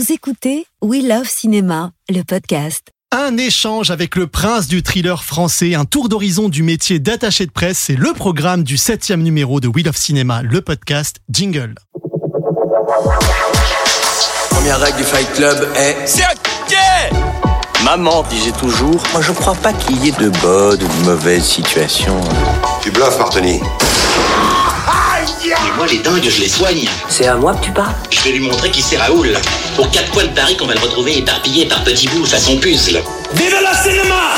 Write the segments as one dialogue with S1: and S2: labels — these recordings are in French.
S1: Vous écoutez We Love Cinéma, le podcast.
S2: Un échange avec le prince du thriller français, un tour d'horizon du métier d'attaché de presse, c'est le programme du septième numéro de We Love Cinéma, le podcast Jingle.
S3: Première règle du Fight Club est
S4: C'est ok
S3: Maman disait toujours Moi je crois pas qu'il y ait de bonnes ou de mauvaises situations.
S5: Tu bluffes, Martoni.
S6: Moi, les dingues, je les soigne.
S7: C'est à moi que tu parles
S6: Je vais lui montrer qui c'est Raoul. Aux quatre coins de Paris qu'on va le retrouver éparpillé par petits bouts façon puzzle.
S4: Vive la cinéma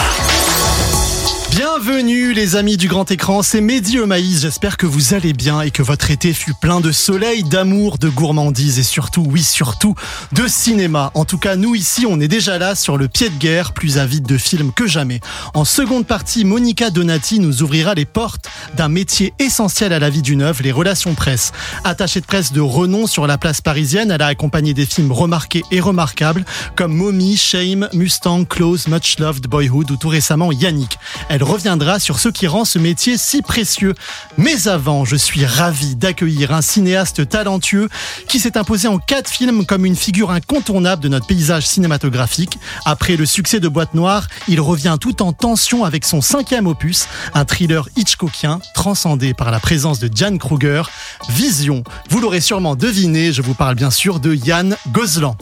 S2: Bienvenue les amis du grand écran, c'est Mehdi Maïs, j'espère que vous allez bien et que votre été fut plein de soleil, d'amour, de gourmandise et surtout, oui surtout, de cinéma. En tout cas, nous ici, on est déjà là sur le pied de guerre, plus avide de films que jamais. En seconde partie, Monica Donati nous ouvrira les portes d'un métier essentiel à la vie d'une œuvre, les relations presse. Attachée de presse de renom sur la place parisienne, elle a accompagné des films remarqués et remarquables comme Mommy, Shame, Mustang, Close, Much Loved, Boyhood ou tout récemment Yannick. Elle reviendra sur ce qui rend ce métier si précieux. Mais avant, je suis ravi d'accueillir un cinéaste talentueux qui s'est imposé en quatre films comme une figure incontournable de notre paysage cinématographique. Après le succès de Boîte Noire, il revient tout en tension avec son cinquième opus, un thriller Hitchcockien transcendé par la présence de Jan Kruger. Vision. Vous l'aurez sûrement deviné, je vous parle bien sûr de Yann Gozlan.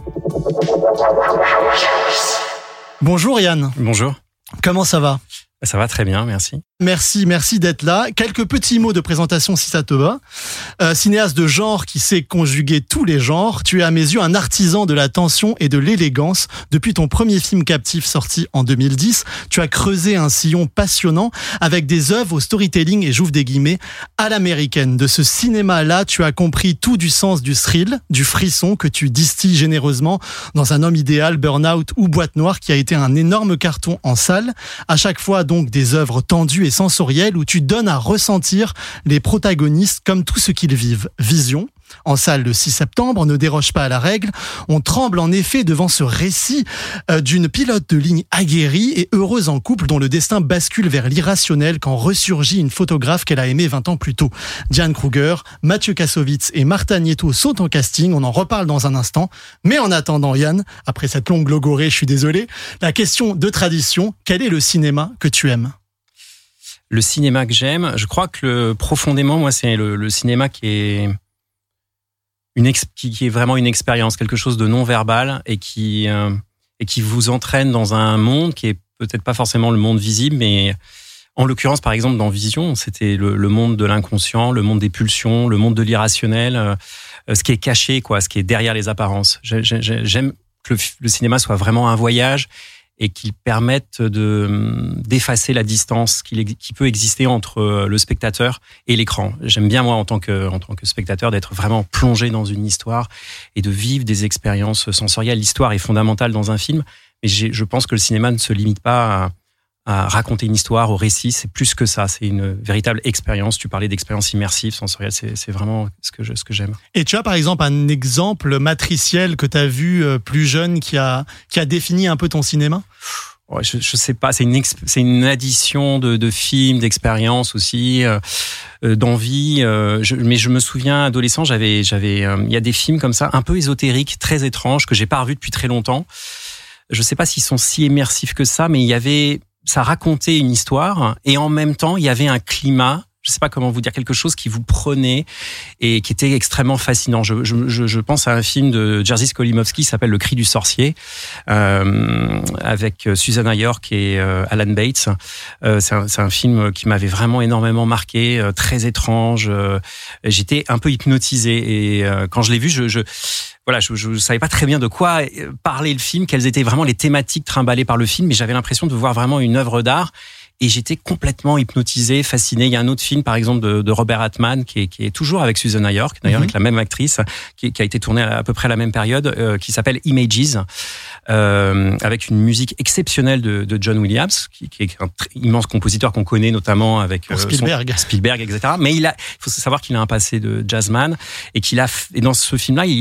S2: Bonjour Yann.
S8: Bonjour.
S2: Comment ça va?
S8: Ça va très bien, merci.
S2: Merci, merci d'être là. Quelques petits mots de présentation si ça te va. Euh, cinéaste de genre qui sait conjuguer tous les genres, tu es à mes yeux un artisan de la tension et de l'élégance. Depuis ton premier film captif sorti en 2010, tu as creusé un sillon passionnant avec des œuvres au storytelling et j'ouvre des guillemets à l'américaine. De ce cinéma-là, tu as compris tout du sens du thrill, du frisson que tu distilles généreusement dans un homme idéal, Burnout ou Boîte Noire qui a été un énorme carton en salle. À chaque fois donc des œuvres tendues et sensorielles où tu donnes à ressentir les protagonistes comme tout ce qu'ils vivent. Vision, en salle le 6 septembre, ne déroge pas à la règle. On tremble en effet devant ce récit euh, d'une pilote de ligne aguerrie et heureuse en couple dont le destin bascule vers l'irrationnel quand ressurgit une photographe qu'elle a aimée 20 ans plus tôt. Diane Kruger, Mathieu Kassovitz et Marta Nieto sont en casting. On en reparle dans un instant. Mais en attendant, Yann, après cette longue logorée, je suis désolé, la question de tradition, quel est le cinéma que tu aimes?
S8: Le cinéma que j'aime, je crois que le- profondément, moi, c'est le, le cinéma qui est une qui, qui est vraiment une expérience, quelque chose de non verbal et qui euh, et qui vous entraîne dans un monde qui est peut-être pas forcément le monde visible, mais en l'occurrence, par exemple, dans Vision, c'était le, le monde de l'inconscient, le monde des pulsions, le monde de l'irrationnel, euh, ce qui est caché, quoi, ce qui est derrière les apparences. J'ai- j'ai- J'aime que le, le cinéma soit vraiment un voyage et qu'il permette de hum, d'effacer la distance qui peut exister entre euh, le spectateur et l'écran. J'aime bien moi en tant que en tant que spectateur d'être vraiment plongé dans une histoire et de vivre des expériences sensorielles. L'histoire est fondamentale dans un film, mais je pense que le cinéma ne se limite pas à, à raconter une histoire, au récit. C'est plus que ça. C'est une véritable expérience. Tu parlais d'expérience immersive, sensorielle. C'est vraiment ce que ce que j'aime.
S2: Et tu as par exemple un exemple matriciel que tu as vu euh, plus jeune qui a, qui a défini un peu ton cinéma?
S8: Je, je sais pas, c'est une c'est une addition de, de films, d'expériences aussi, euh, euh, d'envie. euh, mais je me souviens, adolescent, j'avais j'avais euh, il y a des films comme ça, un peu ésotériques, très étranges que j'ai pas revus depuis très longtemps. Je sais pas s'ils sont si immersifs que ça, mais il y avait ça racontait une histoire et en même temps il y avait un climat. Je sais pas comment vous dire quelque chose qui vous prenait et qui était extrêmement fascinant. Je, je, je, pense à un film de Jerzy Skolimowski qui s'appelle Le Cri du sorcier euh, avec Susanna York et euh, Alan Bates. Euh, c'est un, un film qui m'avait vraiment énormément marqué, euh, très étrange. euh, J'étais un peu hypnotisé et quand je l'ai vu, je, je voilà, je, je savais pas très bien de quoi parler le film, quelles étaient vraiment les thématiques trimballées par le film, mais j'avais l'impression de voir vraiment une œuvre d'art et j'étais complètement hypnotisé, fasciné. Il y a un autre film, par exemple, de, de Robert Altman, qui est, qui est toujours avec Susanna York, d'ailleurs
S2: Mhm.
S8: avec la même actrice, qui, qui a été tourné à, peu près à la même période, euh, qui s'appelle Images, euh, avec une musique exceptionnelle de, de John Williams, qui, qui est un immense compositeur qu'on connaît notamment avec euh, son-
S2: Spielberg.
S8: Spielberg, etc. Mais il a, il faut savoir qu'il a un passé de jazzman et qu'il a, et dans ce film-là, il,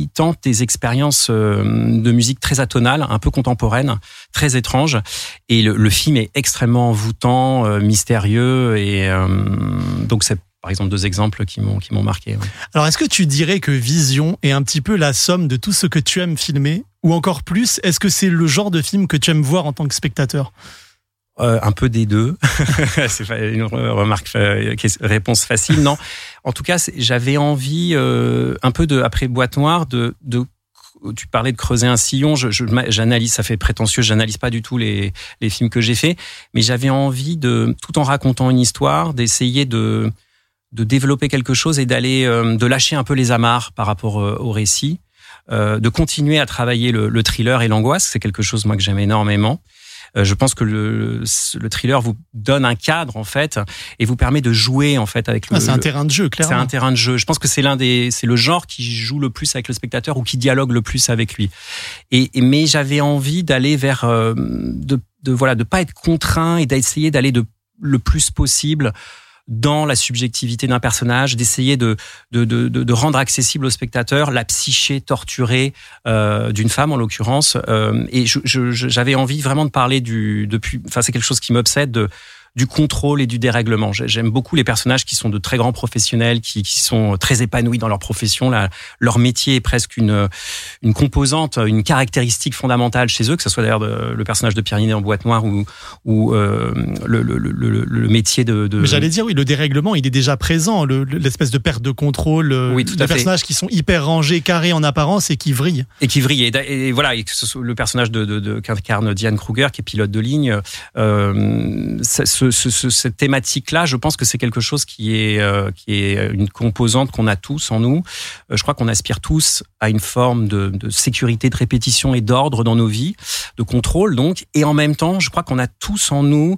S8: il tente des expériences de musique très atonales, un peu contemporaines, très étranges. Et le, le film est extrêmement envoûtant, euh, mystérieux, et euh, donc c'est par exemple deux exemples qui m'ont qui m'ont marqué. ouais.
S2: Alors, est-ce que tu dirais que Vision est un petit peu la somme de tout ce que tu aimes filmer? Ou encore plus, est-ce que c'est le genre de film que tu aimes voir en tant que spectateur?
S8: Euh, un peu des deux. c'est une re- remarque, réponse facile. Non, en tout cas, j'avais envie euh, un peu de après Boîte Noire de, de tu parlais de creuser un sillon. Je, je- j'analyse, ça fait prétentieux. J'analyse pas du tout les, les films que j'ai faits, mais j'avais envie de, tout en racontant une histoire, d'essayer de de développer quelque chose et d'aller euh, de lâcher un peu les amarres par rapport euh, au récit, euh, de continuer à travailler le, le thriller et l'angoisse. C'est quelque chose moi que j'aime énormément. Euh, je pense que le, le thriller vous donne un cadre en fait et vous permet de jouer en fait avec le.
S2: Ah, C'est un
S8: le-
S2: terrain de jeu,
S8: c'est
S2: clairement.
S8: un terrain de jeu. Je pense que c'est l'un des, c'est le genre qui joue le plus avec le spectateur ou qui dialogue le plus avec lui. Et, et- mais j'avais envie d'aller vers, euh, de, de voilà, de pas être contraint et d'essayer d'aller de le plus possible dans la subjectivité d'un personnage, d'essayer de, de, de, de, rendre accessible au spectateur la psyché torturée euh, d'une femme en l'occurrence. Euh, et j'avais envie vraiment de parler du depuis. Enfin, c'est quelque chose qui m'obsède de du contrôle et du dérèglement. J'ai- J'aime beaucoup les personnages qui sont de très grands professionnels, qui, qui sont très épanouis dans leur profession. Là, leur métier est presque une, une composante, une caractéristique fondamentale chez eux, que ce soit d'ailleurs le personnage de Pierre Ninet en boîte noire ou, ou euh, le, le, le, le- métier de... de
S2: j'allais dire, oui, le dérèglement, il est déjà présent, le- le- l'espèce de perte de contrôle, euh,
S8: Oui, tout à fait.
S2: personnages qui sont hyper rangés, carrés en apparence et qui vrillent.
S8: et qui vrille. Et, et voilà, et que ce soit le personnage de, de, de qu'incarne Diane Kruger, qui est pilote de ligne, euh, ce, ce- ce- cette thématique-là, je pense que c'est quelque chose qui est, euh, une composante qu'on a tous en nous. Euh, je crois qu'on aspire tous à une forme de, sécurité, de répétition et d'ordre dans nos vies, de contrôle donc. Et en même temps, je crois qu'on a tous en nous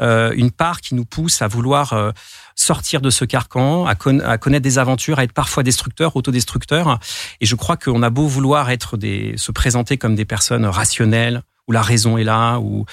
S8: euh, une part qui nous pousse à vouloir sortir de ce carcan, à connaître des aventures, à être parfois destructeur, autodestructeur. Et je crois qu'on a beau vouloir être des, se présenter comme des personnes rationnelles, où la raison est là, où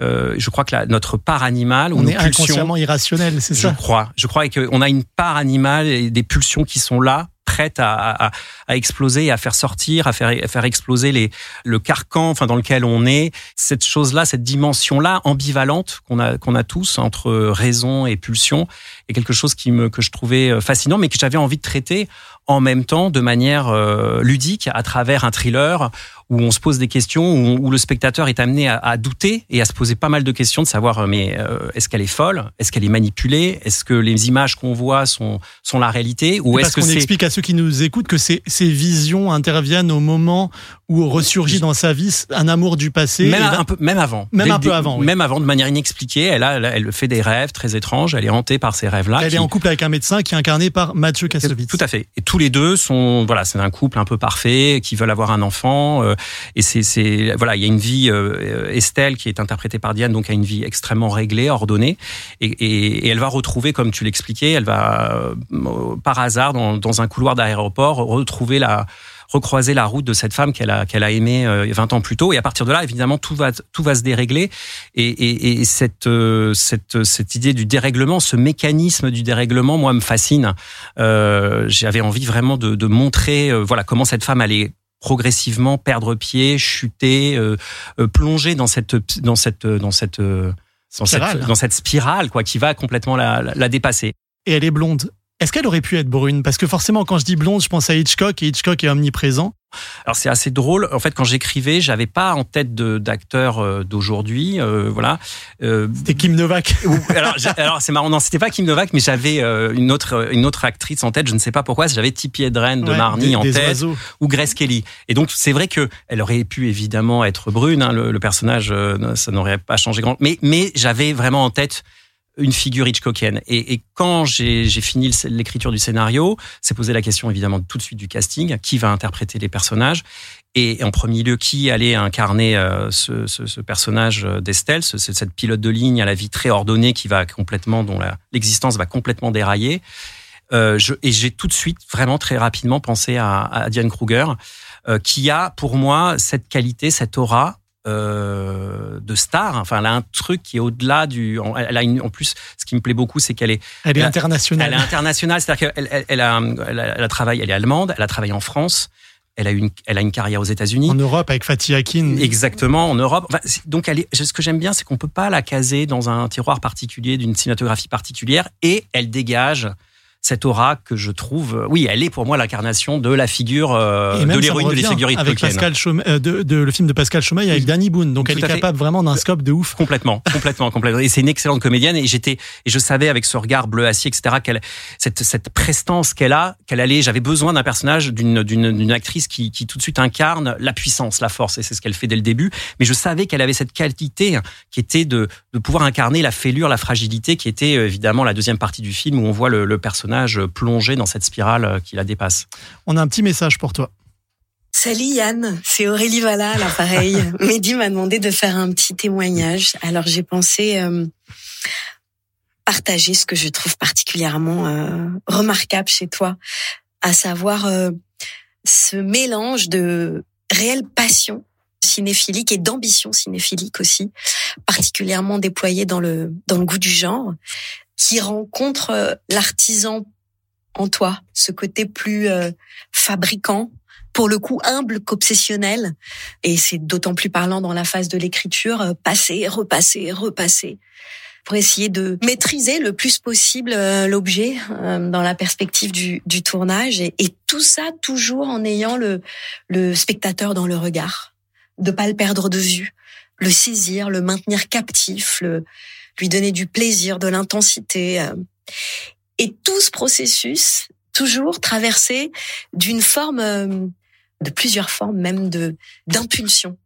S8: euh, je crois que la, notre part animale, ou
S2: On est
S8: pulsions,
S2: inconsciemment irrationnel, c'est
S8: je
S2: ça?
S8: crois. Je crois qu'on a une part animale et des pulsions qui sont là, prêtes à, à, à exploser, et à faire sortir, à faire, à faire exploser les, le carcan, enfin dans lequel on est. Cette chose-là, cette dimension-là ambivalente qu'on a qu'on a tous entre raison et pulsion, est quelque chose qui me que je trouvais euh, fascinant, mais que j'avais envie de traiter en même temps de manière euh, ludique à travers un thriller où on se pose des questions, où, où le spectateur est amené à, à, douter et à se poser pas mal de questions de savoir euh, mais euh, est-ce qu'elle est folle, est-ce qu'elle est manipulée, est-ce que les images qu'on voit sont sont la réalité? Ou est-ce que
S2: qu'on
S8: c'est
S2: explique à ceux qui nous écoutent que ces, ces visions interviennent au moment où ressurgit dans sa vie un amour du passé.
S8: même
S2: Et
S8: un peu même avant
S2: Même
S8: Dès-
S2: un peu avant, oui.
S8: même avant de manière inexpliquée elle a elle, fait des rêves très étranges elle est hantée par ces rêves là
S2: elle est en couple avec un médecin qui est incarné par Mathieu Kassovitz.
S8: Tout à fait. Et tous les deux sont, voilà, c'est un couple un peu parfait qui veulent avoir un enfant. euh, et c'est, voilà, il y a une vie. euh, Estelle qui est interprétée par Diane, donc a une vie extrêmement réglée, ordonnée, et, et, et elle va retrouver, comme tu l'expliquais, elle va euh, par hasard dans, dans un couloir d'aéroport retrouver la recroiser la route de cette femme qu'elle a qu'elle a aimée euh, 20 ans plus tôt. Et à partir de là évidemment tout va tout va se dérégler. Et, et, et cette euh, cette cette idée du dérèglement ce mécanisme du dérèglement moi me fascine. Euh, j'avais envie vraiment de, de montrer euh, voilà comment cette femme allait progressivement perdre pied chuter euh, euh, plonger dans cette dans cette dans cette euh, dans
S2: Spirale.
S8: cette, dans cette spirale quoi qui va complètement la, la, la dépasser
S2: Et elle est blonde. Est-ce qu'elle aurait pu être brune? Parce que forcément, quand je dis blonde, je pense à Hitchcock et Hitchcock est omniprésent.
S8: Alors c'est assez drôle. En fait, quand j'écrivais, j'avais pas en tête d'acteurs euh, d'aujourd'hui. euh, voilà. Euh,
S2: C'était Kim Novak.
S8: alors, c'est marrant. Non, c'était pas Kim Novak, mais j'avais euh, une autre une autre actrice en tête. Je ne sais pas pourquoi. J'avais Tippi Hedren de
S2: Ouais,
S8: Marnie
S2: des,
S8: en
S2: des
S8: tête
S2: oiseaux.
S8: ou Grace Kelly. Et donc c'est vrai que elle aurait pu évidemment être brune. hein, le, le personnage, ça n'aurait pas changé grand. Mais mais j'avais vraiment en tête une figure Hitchcockienne. Et, et quand j'ai fini l'écriture du scénario, c'est posé la question évidemment tout de suite du casting, qui va interpréter les personnages? Et en premier lieu, qui allait incarner euh, ce, ce, ce personnage euh, d'Estelle, ce- ce- cette pilote de ligne à la vie très ordonnée qui va complètement, dont l'existence va complètement dérailler. Euh, je, et j'ai tout de suite, vraiment très rapidement, pensé à, à Diane Kruger, euh, qui a pour moi cette qualité, cette aura euh, de star. Enfin, elle a un truc qui est au-delà du. en- Elle a une, en plus, ce qui me plaît beaucoup, c'est qu'elle est
S2: Elle est internationale.
S8: elle est internationale, c'est-à-dire qu'elle elle, elle a, elle, a, elle a travaillé, elle est allemande, elle a travaillé en France, elle a une, elle a une carrière aux États-Unis.
S2: En Europe, avec Fatih Akin.
S8: Exactement, en Europe. Enfin, donc, elle est, ce que j'aime bien, c'est qu'on peut pas la caser dans un tiroir particulier d'une cinématographie particulière et elle dégage cette aura que je trouve, oui, elle est pour moi l'incarnation de la figure euh, de l'héroïne de de
S2: avec
S8: Tolkien.
S2: Pascal Chaume- euh, de, de- le film de Pascal Chaumeil avec Danny Boone. Donc
S8: Tout
S2: elle est capable vraiment d'un scope de ouf.
S8: Complètement, complètement, complètement. Et c'est une excellente comédienne et j'étais et je savais avec ce regard bleu acier, etc. qu'elle cette cette prestance qu'elle a, qu'elle allait. J'avais besoin d'un personnage, d'une d'une d'une actrice qui qui tout de suite incarne la puissance, la force et c'est ce qu'elle fait dès le début. Mais je savais qu'elle avait cette qualité qui était de de pouvoir incarner la fêlure, la fragilité, qui était euh, évidemment la deuxième partie du film où on voit le, le personnage plonger dans cette spirale euh, qui la dépasse.
S2: On a un petit message pour toi.
S5: Salut Yann, c'est Aurélie Valla, l'appareil. Mehdi m'a demandé de faire un petit témoignage. Alors j'ai pensé euh, partager ce que je trouve particulièrement euh, remarquable chez toi, à savoir euh, ce mélange de réelle passion cinéphilique et d'ambition cinéphilique aussi, particulièrement déployée dans le dans le goût du genre, qui rencontre euh, l'artisan en toi, ce côté plus euh, fabricant, pour le coup humble qu'obsessionnel. Et c'est d'autant plus parlant dans la phase de l'écriture, euh, passer, repasser, repasser, pour essayer de maîtriser le plus possible euh, l'objet dans la perspective du, du tournage. Et, et tout ça toujours en ayant le, le spectateur dans le regard, de pas le perdre de vue, le saisir, le maintenir captif, le, lui donner du plaisir, de l'intensité. euh. Et tout ce processus, toujours traversé d'une forme, euh, de plusieurs formes même de d'impulsion,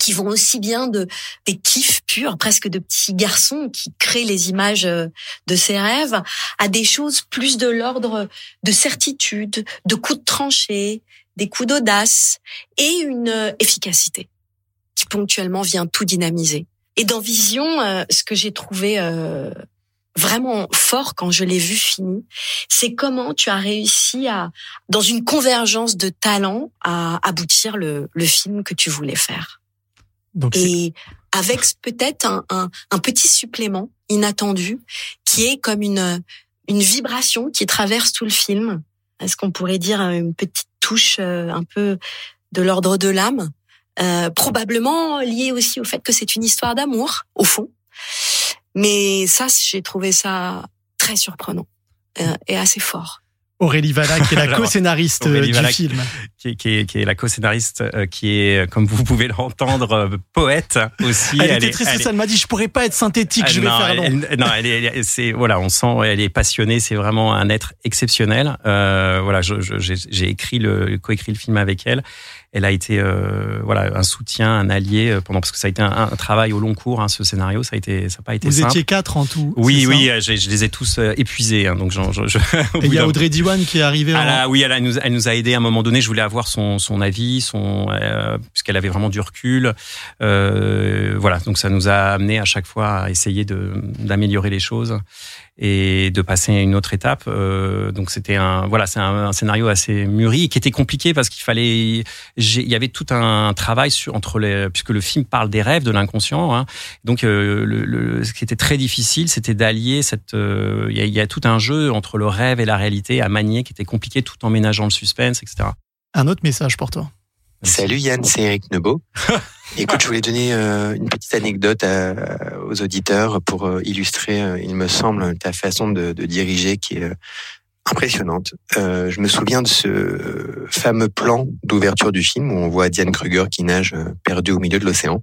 S5: qui vont aussi bien de des kiffs purs, presque de petits garçons qui créent les images euh, de ses rêves, à des choses plus de l'ordre de certitude, de coups de tranchée, des coups d'audace et une efficacité qui ponctuellement vient tout dynamiser. Et dans Vision, euh, ce que j'ai trouvé euh, vraiment fort quand je l'ai vu fini, c'est comment tu as réussi à, dans une convergence de talents, à aboutir le, le film que tu voulais faire.
S2: Donc
S5: Et avec peut-être un, un, un petit supplément inattendu qui est comme une, une vibration qui traverse tout le film. Est-ce qu'on pourrait dire une petite touche euh, un peu de l'ordre de l'âme? Euh, Probablement liée aussi au fait que c'est une histoire d'amour, au fond. Mais ça, j'ai trouvé ça très surprenant euh, et assez fort.
S2: Aurélie Valla qui est la co-scénariste euh, du film.
S8: qui est, qui est, qui est la co-scénariste, euh, qui est, comme vous pouvez l'entendre, euh, poète aussi.
S2: Elle, était
S8: elle est-
S2: stressée, elle m'a dit je pourrais pas être synthétique, je vais
S8: non,
S2: faire
S8: elle-
S2: long.
S8: elle- non, elle est, elle est- c'est voilà, on sent, elle est passionnée. C'est vraiment un être exceptionnel. Euh, voilà, j'ai écrit le, coécrit le film avec elle. Elle a été, euh, voilà, un soutien, un allié euh, pendant parce que ça a été un, un travail au long cours. Hein, ce scénario, ça a été, ça a pas été
S2: Vous
S8: simple.
S2: étiez quatre en tout.
S8: oui, oui, euh, j'ai- je les ai tous euh, épuisés. Hein, donc, j'en- je, je,
S2: Et il y a Audrey Diwan qui est arrivée
S8: ah là, oui, elle, nous, elle nous a aidé à un moment donné. Je voulais avoir son, son avis, son, euh, puisqu'elle avait vraiment du recul. Euh, voilà, donc ça nous a amené à chaque fois à essayer de d'améliorer les choses et de passer à une autre étape. Euh, donc c'était un, voilà, c'est un, un scénario assez mûri et qui était compliqué parce qu'il fallait, il y avait tout un travail sur entre les, puisque le film parle des rêves, de l'inconscient. Hein, donc euh, le, le- ce qui était très difficile, c'était d'allier cette, euh, il y, a, y a tout un jeu entre le rêve et la réalité à manier qui était compliqué tout en ménageant le suspense, etc.
S2: Un autre message pour toi.
S7: Salut Yann, c'est Eric Nebo. Écoute, je voulais donner euh, une petite anecdote à- aux auditeurs pour euh, illustrer, euh, il me semble, ta façon de, diriger qui est euh, impressionnante. Euh, je me souviens de ce fameux plan d'ouverture du film où on voit Diane Kruger qui nage euh, perdue au milieu de l'océan.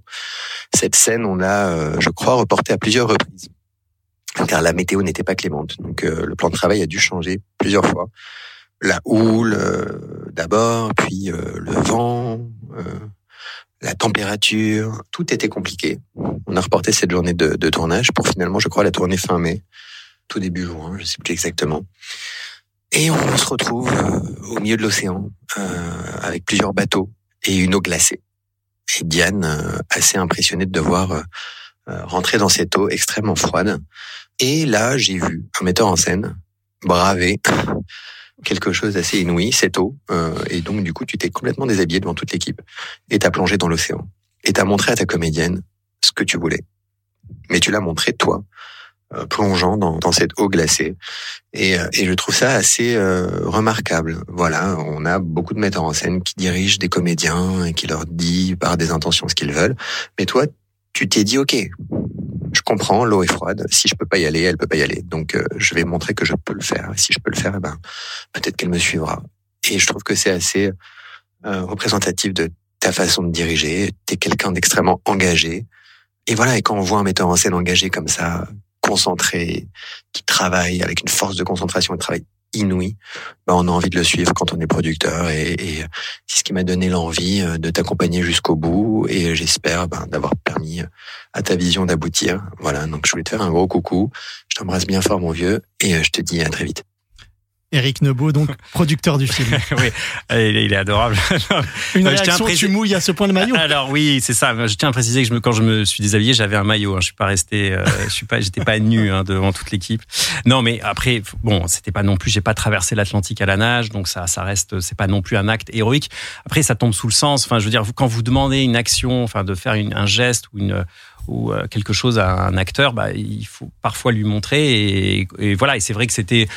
S7: Cette scène, on l'a, euh, je crois, reportée à plusieurs reprises car la météo n'était pas clémente. Donc euh, le plan de travail a dû changer plusieurs fois. La houle euh, d'abord, puis euh, le vent, euh, la température, tout était compliqué. On a reporté cette journée de, tournage pour finalement, je crois, la tournée fin mai, tout début juin, je sais plus exactement. Et on se retrouve euh, au milieu de l'océan euh, avec plusieurs bateaux et une eau glacée. Et Diane, euh, assez impressionnée de devoir rentrer dans cette eau extrêmement froide. Et là, j'ai vu un metteur en scène braver quelque chose d'assez inouï, cette eau. Euh, et donc, du coup, tu t'es complètement déshabillé devant toute l'équipe et t'as plongé dans l'océan. Et t'as montré à ta comédienne ce que tu voulais. Mais tu l'as montré, toi, euh, plongeant dans, dans cette eau glacée. Et, euh, et je trouve ça assez euh, remarquable. Voilà, on a beaucoup de metteurs en scène qui dirigent des comédiens et qui leur disent par des intentions ce qu'ils veulent. Mais toi, tu t'es dit, OK, comprends, l'eau est froide. Si je peux pas y aller, elle peut pas y aller. Donc, euh, je vais montrer que je peux le faire. Et si je peux le faire, eh ben, peut-être qu'elle me suivra. Et je trouve que c'est assez euh, représentatif de ta façon de diriger. T'es quelqu'un d'extrêmement engagé. Et voilà. Et quand on voit un metteur en scène engagé comme ça, concentré, qui travaille avec une force de concentration et de travail inouï, ben on a envie de le suivre quand on est producteur et, et c'est ce qui m'a donné l'envie euh, de t'accompagner jusqu'au bout et j'espère ben, d'avoir permis à ta vision d'aboutir. Voilà, donc je voulais te faire un gros coucou. Je t'embrasse bien fort mon vieux et euh, je te dis à très vite.
S2: Eric Nebo, donc producteur du film.
S8: oui, il est, il est adorable.
S2: Une
S8: Euh, je tiens à
S2: réaction,
S8: préciser-
S2: tu mouilles à ce point le maillot
S8: Alors oui, c'est ça. Je tiens à préciser que je me, quand je me suis déshabillé, j'avais un maillot. Hein. Je suis pas resté, euh, je suis pas, j'étais pas nu hein, devant toute l'équipe. Non, mais après, bon, c'était pas non plus. J'ai pas traversé l'Atlantique à la nage, donc ça, ça reste. C'est pas non plus un acte héroïque. Après, ça tombe sous le sens. Enfin, je veux dire, quand vous demandez une action, enfin, de faire une- un geste ou une ou euh, quelque chose à un acteur, bah, il faut parfois lui montrer et, voilà. Et c'est vrai que c'était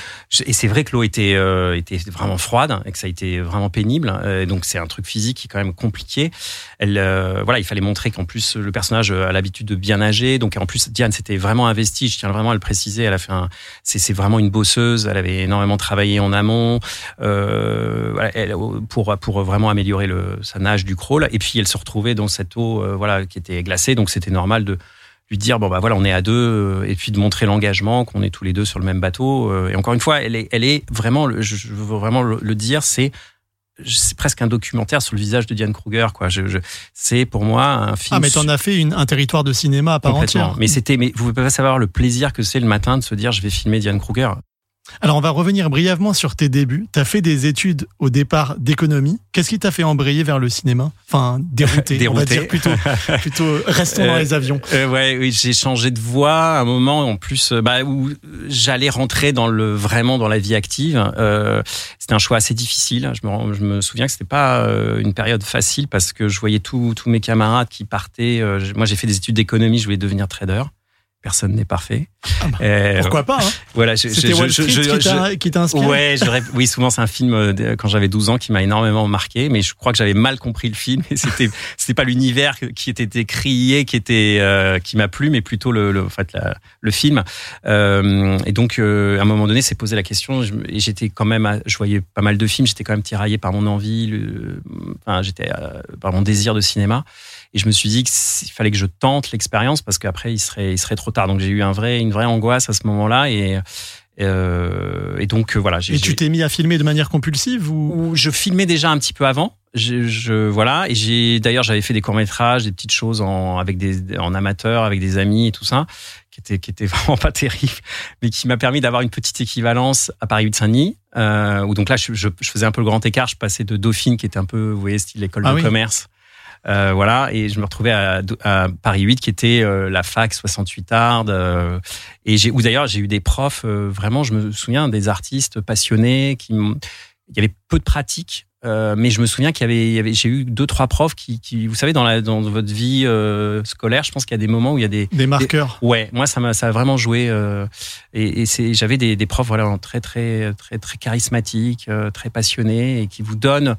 S8: et c'est vrai que l'eau était euh, était vraiment froide et que ça a été vraiment pénible. Euh, donc c'est un truc physique qui est quand même compliqué. Voilà, il fallait montrer qu'en plus le personnage a l'habitude de bien nager. Donc en plus Diane s'était vraiment investie. Je tiens vraiment à le préciser. Elle a fait un, c'est vraiment une bosseuse. Elle avait énormément travaillé en amont pour pour vraiment améliorer sa nage du crawl. Et puis elle se retrouvait dans cette eau voilà qui était glacée. Donc c'était normal de lui dire bon bah voilà on est à deux euh, et puis de montrer l'engagement qu'on est tous les deux sur le même bateau euh, et encore une fois elle est elle est vraiment je, veux vraiment le, dire c'est c'est presque un documentaire sur le visage de Diane Kruger quoi. Je, je- c'est pour moi un film
S2: Ah, mais t'en as fait une, un territoire de cinéma à part entière.
S8: mais c'était mais vous pouvez pas savoir le plaisir que c'est le matin de se dire je vais filmer Diane Kruger
S2: Alors, on va revenir brièvement sur tes débuts. Tu as fait des études au départ d'économie. Qu'est-ce qui t'a fait embrayer vers le cinéma? Enfin, dérouter, on va dire plutôt. plutôt restons dans
S8: Euh,
S2: les avions.
S8: Euh, ouais, oui, j'ai changé de voie à un moment en plus euh, bah, où j'allais rentrer dans le vraiment dans la vie active. Euh, c'était un choix assez difficile. Je me, je me souviens que c'était pas une période facile parce que je voyais tous mes camarades qui partaient. moi, j'ai fait des études d'économie. Je voulais devenir trader. Personne n'est parfait.
S2: Ah bah,
S8: Euh,
S2: Pourquoi pas hein
S8: Voilà,
S2: C'était Wall Street
S8: je-
S2: qui
S8: je-
S2: t'a- qui t'a inspiré
S8: Ouais, je oui, souvent c'est un film euh, quand j'avais 12 ans qui m'a énormément marqué, mais je crois que j'avais mal compris le film et c'était c'était pas l'univers qui était écrit qui était euh, qui m'a plu, mais plutôt le, le en fait la- le film. Euh, et donc à un moment donné, c'est posé la question et j'étais quand même, à- je voyais pas mal de films, j'étais quand même tiraillé par mon envie, le, enfin j'étais par mon désir de cinéma. Et je me suis dit qu'il fallait que je tente l'expérience parce qu'après il serait, il serait trop tard. Donc j'ai eu un vrai, une vraie angoisse à ce moment-là et euh, et donc euh, voilà.
S2: Et tu t'es mis à filmer de manière compulsive ou?
S8: Je filmais déjà un petit peu avant. Je, je- voilà et j'ai d'ailleurs j'avais fait des courts métrages, des petites choses en avec des en amateur avec des amis et tout ça qui était qui était vraiment pas terrible, mais qui m'a permis d'avoir une petite équivalence à Paris 8 Saint-Denis. Euh, où donc là je, je, je faisais un peu le grand écart, je passais de Dauphine qui était un peu vous voyez style école
S2: Ah
S8: de
S2: oui.
S8: commerce. Euh, voilà, et je me retrouvais à, à Paris 8, qui était euh, la fac 68 Ardes. euh, et j'ai, ou d'ailleurs, j'ai eu des profs, euh, vraiment, je me souviens, des artistes passionnés. Qui il y avait peu de pratique, euh, mais je me souviens qu'il y avait, il y avait j'ai eu deux, trois profs qui, qui vous savez, dans, la, dans votre vie euh, scolaire, je pense qu'il y a des moments où il y a des,
S2: des marqueurs
S8: Ouais, moi ça m'a ça a vraiment joué euh, et, et c'est j'avais des, des profs voilà très très très très charismatiques, euh, très passionnés et qui vous donnent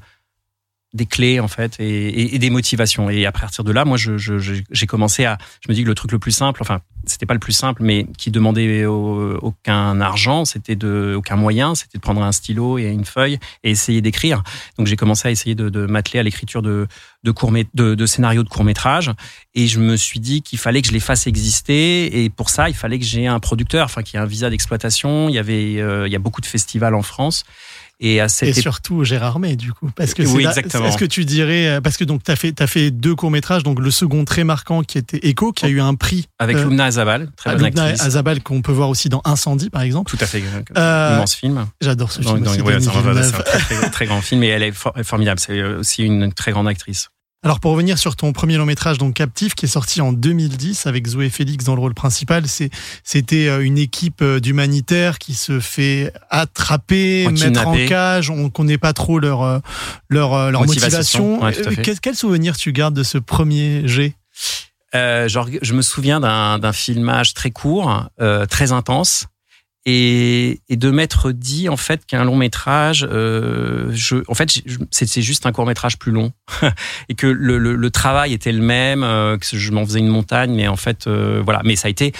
S8: des clés en fait et, et- des motivations. Et à partir de là moi je, je- je- j'ai commencé à je me dis que le truc le plus simple enfin c'était pas le plus simple mais qui demandait au- aucun argent c'était de aucun moyen c'était de prendre un stylo et une feuille et essayer d'écrire. Donc j'ai commencé à essayer de, de m'atteler à l'écriture de de courts mé- de, de scénarios de courts métrages. Et je me suis dit qu'il fallait que je les fasse exister. Et pour ça il fallait que j'ai un producteur enfin qu'il y ait un visa d'exploitation. Il y avait euh, il y a beaucoup de festivals en France et à cette
S2: et
S8: époque
S2: surtout Gérard May du coup. Parce que
S8: Oui, exactement.
S2: est-ce que tu dirais euh, parce que donc t'as fait t'as fait deux courts métrages donc le second très marquant qui était Echo qui a eu un prix
S8: avec
S2: euh,
S8: Lumna Azabal très bonne
S2: Lubna
S8: actrice.
S2: Azabal qu'on peut voir aussi dans Incendie par exemple.
S8: Tout à fait
S2: Euh,
S8: immense film.
S2: j'adore ce
S8: Dans-
S2: film
S8: c'est un- très, très, très grand film et elle est for- formidable. C'est aussi une très grande actrice
S2: Alors pour revenir sur ton premier long métrage donc Captif qui est sorti en 2010 avec Zoé Félix dans le rôle principal, c'est c'était euh, une équipe euh, d'humanitaires qui se fait attraper, mettre en cage, on connaît pas trop leur euh, leur leur
S8: Motivation. Ouais.
S2: Quel, quel souvenir tu gardes de ce premier jet?
S8: Euh, genre, je me souviens d'un d'un filmage très court, euh, très intense, et, et de m'être dit en fait qu'un long métrage, euh, je, en fait, c'est juste un court métrage plus long et que le, le, le travail était le même, euh, que je m'en faisais une montagne, mais en fait, euh, voilà. Mais ça a été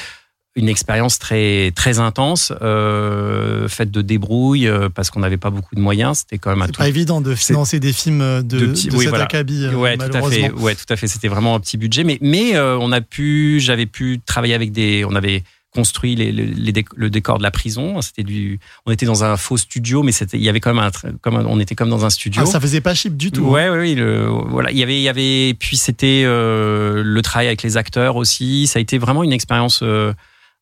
S8: une expérience très très intense, euh, faite de débrouille euh, parce qu'on n'avait pas beaucoup de moyens. C'était quand même un tout
S2: pas évident de financer des films euh, de,
S8: de
S2: de,
S8: petits- oui,
S2: cet
S8: voilà.
S2: acabit, euh,
S8: Ouais, tout à fait. Ouais, tout à fait. C'était vraiment un petit budget, mais mais euh, on a pu, j'avais pu travailler avec des, on avait construit les, les- les déc- le décor de la prison. C'était du, on était dans un faux studio, mais c'était, il y avait quand même un, tr- comme un- on était comme dans un studio.
S2: Ah, ça faisait pas cheap du tout. hein.
S8: Ouais, ouais, le- voilà. Il y avait, il y avait, puis c'était euh, le travail avec les acteurs aussi. Ça a été vraiment une expérience euh,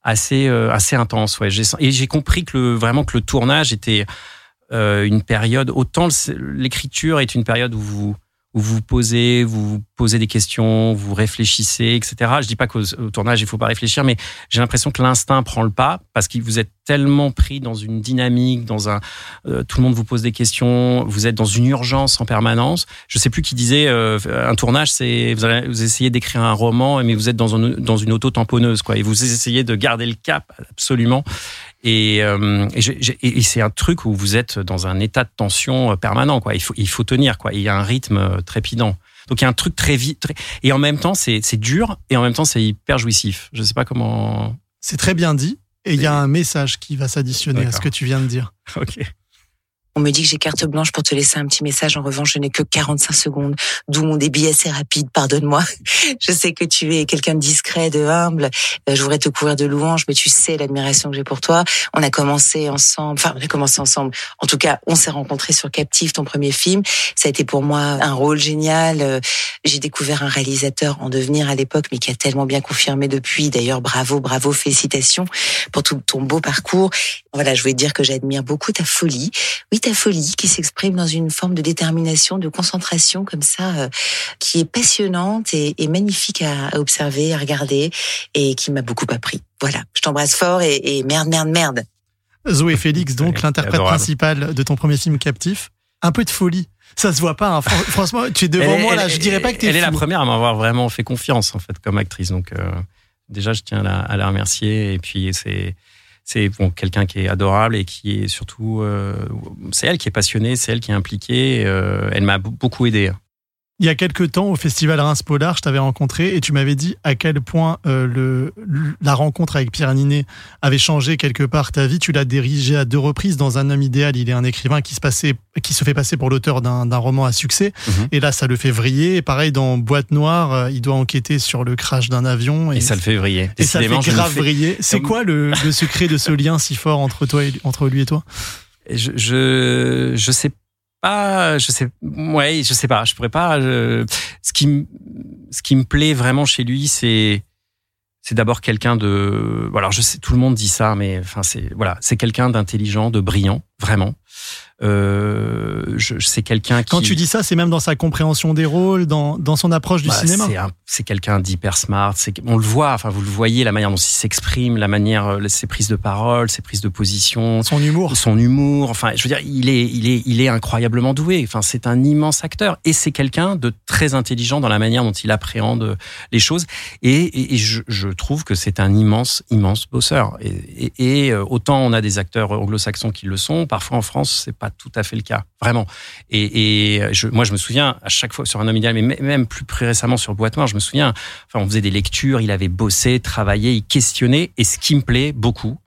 S8: assez, euh, assez intense. Ouais, et j'ai compris que le, vraiment que le tournage était une période. Autant l'écriture est une période où vous où vous posez, vous posez des questions, vous réfléchissez, etc. Je dis pas qu'au au tournage il faut pas réfléchir, mais j'ai l'impression que l'instinct prend le pas parce que vous êtes tellement pris dans une dynamique, dans un, euh, tout le monde vous pose des questions, vous êtes dans une urgence en permanence. Je sais plus qui disait euh, un tournage, c'est vous, vous essayez d'écrire un roman, mais vous êtes dans une auto tamponneuse, quoi, et vous essayez de garder le cap absolument. Et, euh, et, c'est un truc où vous êtes dans un état de tension euh, permanent, quoi. Il faut, il faut tenir, quoi. Il y a un rythme euh, trépidant. Donc il y a un truc très vite, très... et en même temps c'est dur, et en même temps c'est hyper jouissif. Je sais pas comment.
S2: C'est très bien dit. Et il y a un message qui va s'additionner à ce que tu viens de dire.
S8: Ok.
S9: On me dit que j'ai carte blanche pour te laisser un petit message. En revanche, je n'ai que 45 secondes, d'où mon débit assez rapide. Pardonne-moi. Je sais que tu es quelqu'un de discret, de humble. Euh, Je voudrais te couvrir de louanges, mais tu sais l'admiration que j'ai pour toi. On a commencé ensemble. Enfin, on a commencé ensemble. En tout cas, on s'est rencontrés sur Captive, ton premier film. Ça a été pour moi un rôle génial. Euh, J'ai découvert un réalisateur en devenir à l'époque, mais qui a tellement bien confirmé depuis. D'ailleurs, bravo, bravo, félicitations pour tout ton beau parcours. Voilà, je voulais dire que j'admire beaucoup ta folie. Ta folie qui s'exprime dans une forme de détermination, de concentration comme ça, euh, qui est passionnante et, et magnifique à, à observer, à regarder, et qui m'a beaucoup appris. Voilà, je t'embrasse fort et, et merde, merde, merde.
S2: Zoé Félix, donc
S8: Ouais,
S2: l'interprète principale de ton premier film Captif. Un peu de folie. Ça se voit pas. hein. Fran- Franchement, tu es devant
S8: Elle-
S2: moi là.
S8: elle-
S2: Je dirais pas que t'es
S8: Elle est la première à m'avoir vraiment fait confiance en fait comme actrice. Donc euh, déjà, je tiens à la, à la remercier. Et puis c'est c'est bon quelqu'un qui est adorable et qui est surtout euh, c'est elle qui est passionnée, c'est elle qui est impliquée. euh, elle m'a beaucoup aidé.
S2: Il y a quelques temps, au festival Reims Polar, je t'avais rencontré et tu m'avais dit à quel point euh, le, la rencontre avec Pierre Ninet avait changé quelque part ta vie. Tu l'as dirigé à deux reprises dans Un homme idéal. Il est un écrivain qui se, passait, qui se fait passer pour l'auteur d'un roman à succès.
S8: Mhm.
S2: Et là, ça le fait vriller. Et pareil, dans Boîte Noire, euh, il doit enquêter sur le crash d'un avion.
S8: Et, ça le fait vriller.
S2: et ça le fait grave vriller. C'est quoi le, le secret de ce lien si fort entre, toi et, entre lui et toi?
S8: Je, je je sais pas je sais ouais je sais pas je pourrais pas je- ce qui me ce qui me plaît vraiment chez lui c'est c'est d'abord quelqu'un de voilà je sais tout le monde dit ça mais enfin c'est voilà c'est quelqu'un d'intelligent de brillant vraiment euh, c'est quelqu'un qui
S2: Quand tu dis ça, c'est même dans sa compréhension des rôles, dans, dans son approche du
S8: bah,
S2: cinéma.
S8: c'est un- c'est quelqu'un d'hyper smart. On le voit. Enfin, vous le voyez la manière dont il s'exprime, la manière, euh, ses prises de parole, ses prises de position,
S2: Son humour.
S8: son humour. Enfin, je veux dire, il est, il est, il est incroyablement doué. Enfin, c'est un immense acteur et c'est quelqu'un de très intelligent dans la manière dont il appréhende les choses. Et, et- et je, je trouve que c'est un immense, immense bosseur. Et, et- et, euh, autant on a des acteurs anglo-saxons qui le sont, parfois en France, c'est pas tout à fait le cas, vraiment. Et, et je, moi, je me souviens à chaque fois sur un homme idéal, mais même plus, plus récemment sur Boîte Noire, je me souviens. Enfin, on faisait des lectures, il avait bossé, travaillé, il questionnait. Et ce qui me plaît beaucoup,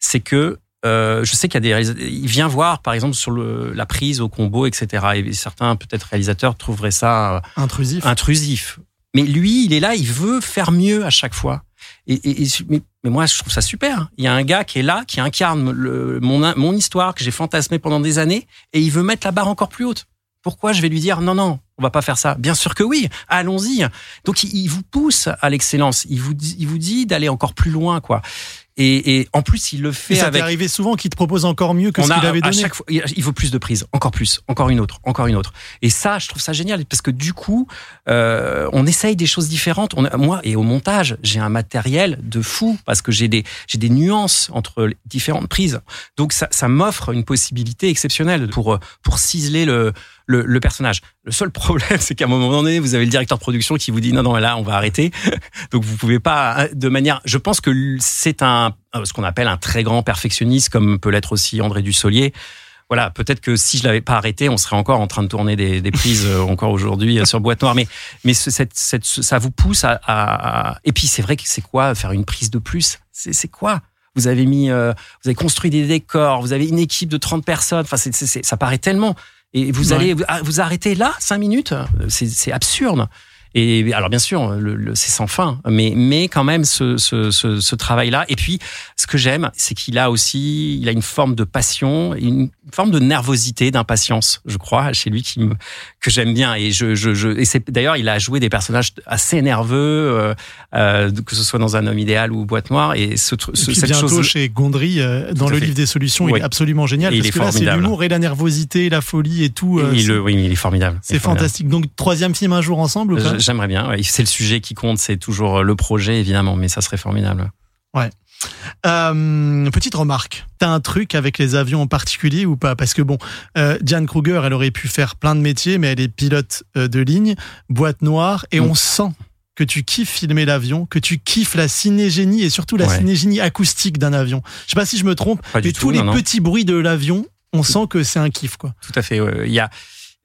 S8: c'est que euh, je sais qu'il y a des il vient voir par exemple sur le, la prise au combo, etc. Et certains peut-être réalisateurs trouveraient ça
S2: Intrusif.
S8: intrusif. Mais lui, il est là, il veut faire mieux à chaque fois. Et, mais, moi, je trouve ça super. Il y a un gars qui est là, qui incarne mon, mon histoire que j'ai fantasmé pendant des années, et il veut mettre la barre encore plus haute. Pourquoi je vais lui dire non, non, on va pas faire ça? Bien sûr que oui, allons-y. Donc il, il vous pousse à l'excellence. Il vous, il vous dit d'aller encore plus loin, quoi. Et, et en plus, il le
S2: Et
S8: fait
S2: ça t'est
S8: avec
S2: arrivé souvent qu'il te propose encore mieux que
S8: on
S2: ce qu'il avait
S8: à
S2: donné.
S8: chaque fois, il veut plus de prises, encore plus, encore une autre, encore une autre. Et ça, je trouve ça génial parce que du coup, euh, on essaye des choses différentes. On, moi et au montage, j'ai un matériel de fou parce que j'ai des j'ai des nuances entre les différentes prises. Donc ça, ça m'offre une possibilité exceptionnelle pour pour ciseler le le, personnage. Le seul problème, c'est qu'à un moment donné, vous avez le directeur de production qui vous dit non, non, là, on va arrêter. Donc vous pouvez pas, hein, de manière. Je pense que c'est un ce qu'on appelle un très grand perfectionniste, comme peut l'être aussi André Dussolier voilà, peut-être que si je l'avais pas arrêté, on serait encore en train de tourner des, des prises euh, encore aujourd'hui euh, sur boîte noire. Mais mais ça vous pousse à, et puis c'est vrai que c'est quoi faire une prise de plus? C'est quoi? Vous avez mis, euh, vous avez construit des décors, vous avez une équipe de 30 personnes. Enfin, ça paraît tellement. Et vous allez vous arrêtez là cinq minutes? C'est absurde. Et alors bien sûr, le, c'est sans fin, mais mais quand même ce, ce, ce, ce travail-là. Et puis, ce que j'aime, c'est qu'il a aussi, il a une forme de passion, une forme de nervosité, d'impatience, je crois, chez lui qui me que j'aime bien. Et je, je, je et c'est d'ailleurs, il a joué des personnages assez nerveux, euh, euh, que ce soit dans Un homme idéal ou Boîte noire. Et ce, ce
S2: et bientôt chose... chez Gondry, euh, dans le livre des solutions, il est absolument génial.
S8: Et
S2: parce
S8: il est
S2: que là, c'est l'humour et la nervosité, la folie et tout.
S8: Et il, oui, il est formidable.
S2: C'est fantastique. Donc troisième film un jour ensemble. Ou
S8: J'aimerais bien. Ouais. C'est le sujet qui compte, c'est toujours le projet évidemment, mais ça serait formidable.
S2: Ouais. Euh, petite remarque, t'as un truc avec les avions en particulier ou pas? Parce que bon, euh, Diane Kruger, elle aurait pu faire plein de métiers, mais elle est pilote euh, de ligne, boîte noire, et mm. on sent que tu kiffes filmer l'avion, que tu kiffes la cinégénie et surtout la ouais. cinégénie acoustique d'un avion. Je sais pas si je me trompe,
S8: pas
S2: mais
S8: tout,
S2: tous les
S8: non,
S2: petits bruits de l'avion, on sent que c'est un kiff quoi.
S8: Tout à fait. Il y a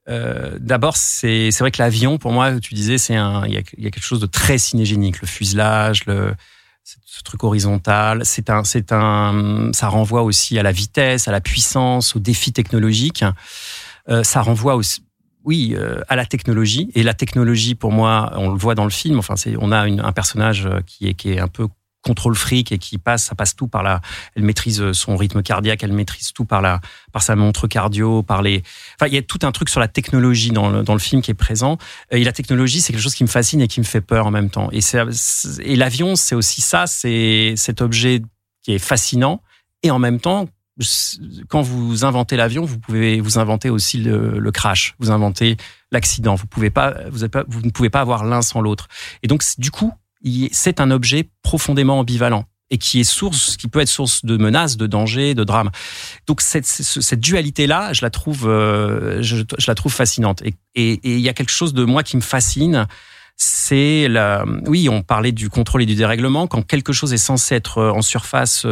S8: euh, D'abord, c'est vrai que l'avion, pour moi, tu disais, c'est un, il y a, y a, quelque chose de très cinégénique, le fuselage, le ce truc horizontal. C'est un, c'est un, ça renvoie aussi à la vitesse, à la puissance, aux défis technologiques. Euh, ça renvoie aussi, oui, euh, à la technologie. Et la technologie, pour moi, on le voit dans le film. Enfin, c'est, on a une, un personnage qui est, qui est un peu contrôle fric et qui passe, ça passe tout par la, elle maîtrise son rythme cardiaque, elle maîtrise tout par la, par sa montre cardio, par les, enfin, il y a tout un truc sur la technologie dans le, dans le film qui est présent. Et la technologie, c'est quelque chose qui me fascine et qui me fait peur en même temps. Et c'est, et l'avion, c'est aussi ça, c'est cet objet qui est fascinant et en même temps, quand vous inventez l'avion, vous pouvez vous inventer aussi le, le crash, vous inventez l'accident. Vous pouvez pas, vous, pas, vous ne pouvez pas avoir l'un sans l'autre. Et donc, du coup, c'est un objet profondément ambivalent et qui est source, qui peut être source de menaces, de dangers, de drames. Donc cette, cette dualité-là, je la trouve, euh, je, je, la trouve fascinante. Et il et, y a quelque chose de moi qui me fascine, c'est la. Oui, on parlait du contrôle et du dérèglement. Quand quelque chose est censé être en surface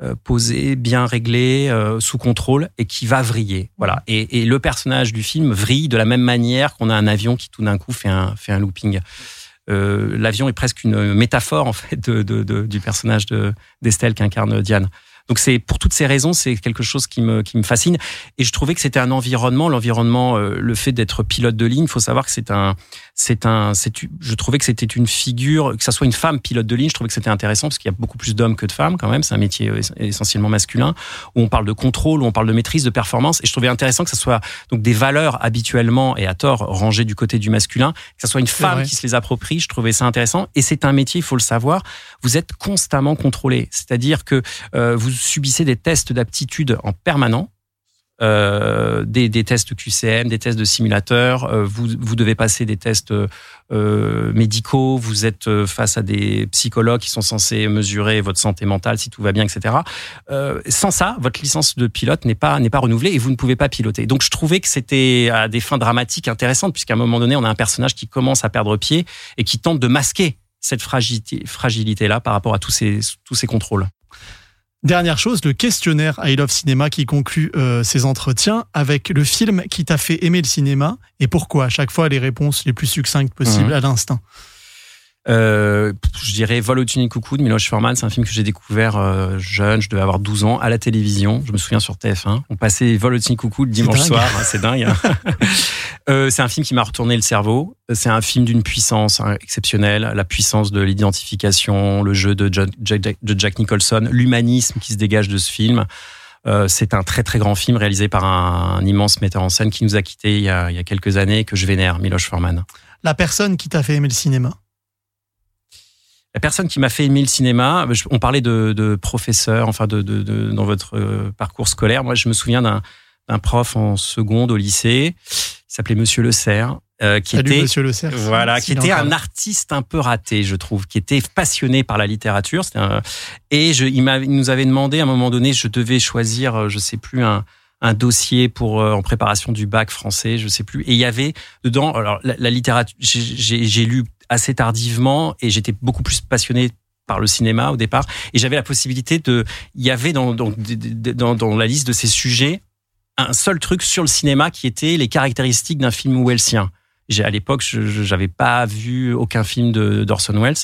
S8: euh, posé, bien réglé, euh, sous contrôle, et qui va vriller. Voilà. Et, et le personnage du film vrille de la même manière qu'on a un avion qui tout d'un coup fait un, fait un looping. Euh, l'avion est presque une métaphore en fait de, de, de, du personnage de d'Estelle qu'incarne Diane. Donc c'est pour toutes ces raisons, c'est quelque chose qui me qui me fascine. Et je trouvais que c'était un environnement, l'environnement, euh, le fait d'être pilote de ligne. Il faut savoir que c'est un, c'est un, c'est, je trouvais que c'était une figure, que ça soit une femme pilote de ligne. Je trouvais que c'était intéressant parce qu'il y a beaucoup plus d'hommes que de femmes quand même. C'est un métier euh, essentiellement masculin où on parle de contrôle, où on parle de maîtrise, de performance. Et je trouvais intéressant que ça soit donc des valeurs habituellement et à tort rangées du côté du masculin, que ça soit une femme qui se les approprie. Je trouvais ça intéressant. Et c'est un métier, il faut le savoir. Vous êtes constamment contrôlé, c'est-à-dire que euh, vous subissez des tests d'aptitude en permanent. Euh, des, des, tests QCM, des tests de simulateur. Euh, vous, vous devez passer des tests euh, médicaux. Vous êtes euh, face à des psychologues qui sont censés mesurer votre santé mentale, si tout va bien, etc. Euh, sans ça, votre licence de pilote n'est pas n'est pas renouvelée et vous ne pouvez pas piloter. Donc, je trouvais que c'était à des fins dramatiques intéressantes, puisqu'à un moment donné, on a un personnage qui commence à perdre pied et qui tente de masquer cette fragilité, fragilité là par rapport à tous ces tous ces contrôles.
S2: Dernière chose, le questionnaire I Love Cinéma qui conclut euh, ces entretiens avec le film qui t'a fait aimer le cinéma et pourquoi? À chaque fois les réponses les plus succinctes possibles mmh. à l'instinct.
S8: Euh, je dirais Vol au-dessus du coucou de Miloš Forman. C'est un film que j'ai découvert euh, jeune, je devais avoir 12 ans, à la télévision. Je me souviens sur TF1. On passait Vol au-dessus du coucou le dimanche soir. C'est dingue. Hein. euh, c'est un film qui m'a retourné le cerveau. C'est un film d'une puissance hein, exceptionnelle. La puissance de l'identification, le jeu de Jack, de Jack Nicholson, l'humanisme qui se dégage de ce film. C'est un très très grand film réalisé par un, un, immense metteur en scène qui nous a quittés il y a, il y a quelques années que je vénère, Miloš Forman.
S2: La personne qui t'a fait aimer le cinéma?
S8: La personne qui m'a fait aimer le cinéma, on parlait de, de professeur, enfin de, de, de, dans votre euh, parcours scolaire. Moi, je me souviens d'un prof en seconde au lycée, qui s'appelait Monsieur Le Serre, euh, qui
S2: Salut,
S8: était
S2: Monsieur Le Serre,
S8: voilà, qui était un artiste un peu raté, je trouve, qui était passionné par la littérature. Un, et je, il, il nous avait demandé à un moment donné, je devais choisir, euh, je sais plus un un dossier pour en préparation du bac français, je sais plus. Et il y avait dedans, alors la, littérature, j'ai lu assez tardivement et j'étais beaucoup plus passionné par le cinéma au départ et j'avais la possibilité de il y avait dans, dans, la liste de ces sujets un seul truc sur le cinéma qui était les caractéristiques d'un film wellsien. J'ai à l'époque, je n'avais pas vu aucun film d'Orson Welles.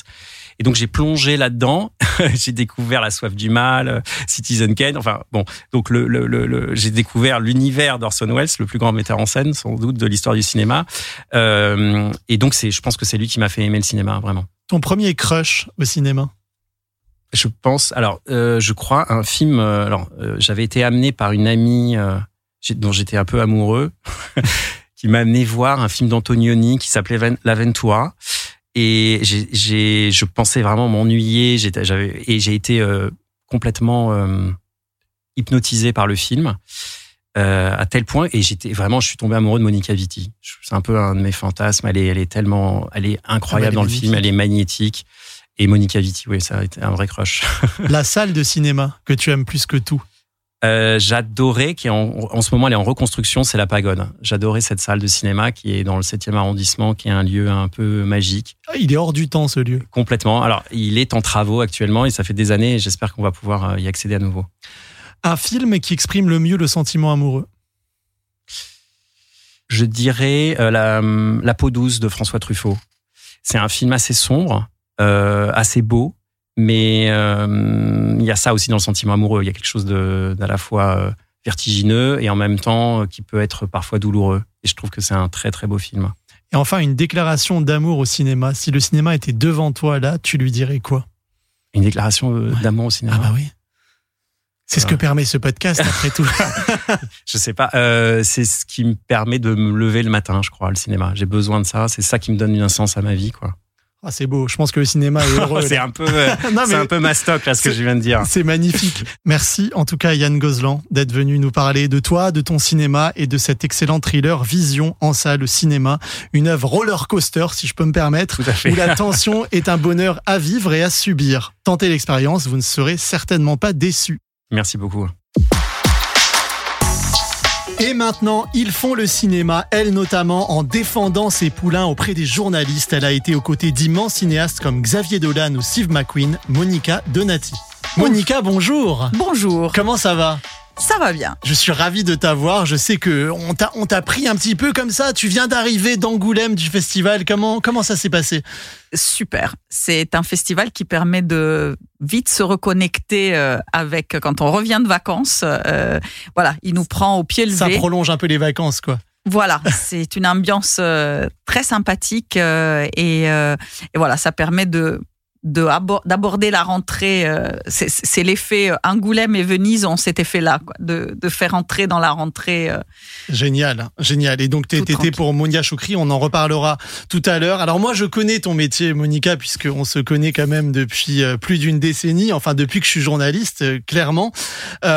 S8: Et donc j'ai plongé là-dedans, j'ai découvert La soif du mal, Citizen Kane, enfin bon, donc le, le, le, j'ai découvert l'univers d'Orson Welles, le plus grand metteur en scène sans doute de l'histoire du cinéma. Euh, et donc c'est, je pense que c'est lui qui m'a fait aimer le cinéma vraiment.
S2: Ton premier crush au cinéma?
S8: Je pense, alors euh, je crois un film. Euh, alors euh, j'avais été amené par une amie euh, dont j'étais un peu amoureux, qui m'a amené voir un film d'Antonioni qui s'appelait L'Aventura. Et j'ai, je pensais vraiment m'ennuyer. J'avais, et j'ai été euh, complètement euh, hypnotisé par le film. Euh, à tel point et j'étais vraiment je suis tombé amoureux de Monica Vitti. C'est un peu un de mes fantasmes. Elle est elle est tellement elle est incroyable ah, dans le film. Elle est magnétique. Et Monica Vitti oui ça a été un vrai crush.
S2: La salle de cinéma que tu aimes plus que tout
S8: euh, j'adorais, qui en, en, ce moment elle est en reconstruction, c'est la Pagode. J'adorais cette salle de cinéma qui est dans le 7e arrondissement, qui est un lieu un peu magique.
S2: Ah, il est hors du temps ce lieu.
S8: Complètement. Alors il est en travaux actuellement et ça fait des années et j'espère qu'on va pouvoir euh, y accéder à nouveau.
S2: Un film qui exprime le mieux le sentiment amoureux
S8: Je dirais euh, la, la, peau douce de François Truffaut. C'est un film assez sombre, euh, assez beau, mais euh, il y a ça aussi dans le sentiment amoureux. Il y a quelque chose d'à la fois euh, vertigineux et en même temps euh, qui peut être parfois douloureux. Et je trouve que c'est un très très beau film.
S2: Et enfin, une déclaration d'amour au cinéma. Si le cinéma était devant toi là, tu lui dirais quoi?
S8: Une déclaration d'amour au cinéma.
S2: Ah bah oui. C'est ce que permet ce podcast, après tout.
S8: je sais pas. Euh, c'est ce qui me permet de me lever le matin, je crois, le cinéma. J'ai besoin de ça. C'est ça qui me donne un sens à ma vie, quoi.
S2: Ah, c'est beau. Je pense que le cinéma est heureux.
S8: c'est un peu, euh, c'est un peu ma stock là ce que je viens de dire.
S2: C'est magnifique. Merci en tout cas Yann Gozlan d'être venu nous parler de toi, de ton cinéma et de cet excellent thriller Vision en salle cinéma, une œuvre roller coaster si je peux me permettre, où la tension est un bonheur à vivre et à subir. Tentez l'expérience, vous ne serez certainement pas déçus.
S8: Merci beaucoup.
S2: Et maintenant, ils font le cinéma, elle notamment, en défendant ses poulains auprès des journalistes. Elle a été aux côtés d'immenses cinéastes comme Xavier Dolan ou Steve McQueen, Monica Donati. Monica, bonjour.
S10: Bonjour.
S2: Comment ça va?
S10: Ça va bien.
S2: Je suis ravi de t'avoir. Je sais que on t'a on t'a pris un petit peu comme ça. Tu viens d'arriver d'Angoulême du festival. Comment comment ça s'est passé?
S10: Super. C'est un festival qui permet de vite se reconnecter euh, avec quand on revient de vacances. Euh, voilà, il nous prend au pied levé.
S2: Ça prolonge un peu les vacances, quoi.
S10: Voilà, c'est une ambiance euh, très sympathique et, et, voilà, ça permet de d'aborder la rentrée. Euh, c'est l'effet euh, Angoulême et Venise ont cet effet-là, de, de, faire entrer dans la rentrée. Euh,
S2: génial, génial. Et donc, tu étais pour Monia Choukri, on en reparlera tout à l'heure. Alors, moi, je connais ton métier, Monica, puisqu'on se connaît quand même depuis plus d'une décennie, enfin, depuis que je suis journaliste, clairement.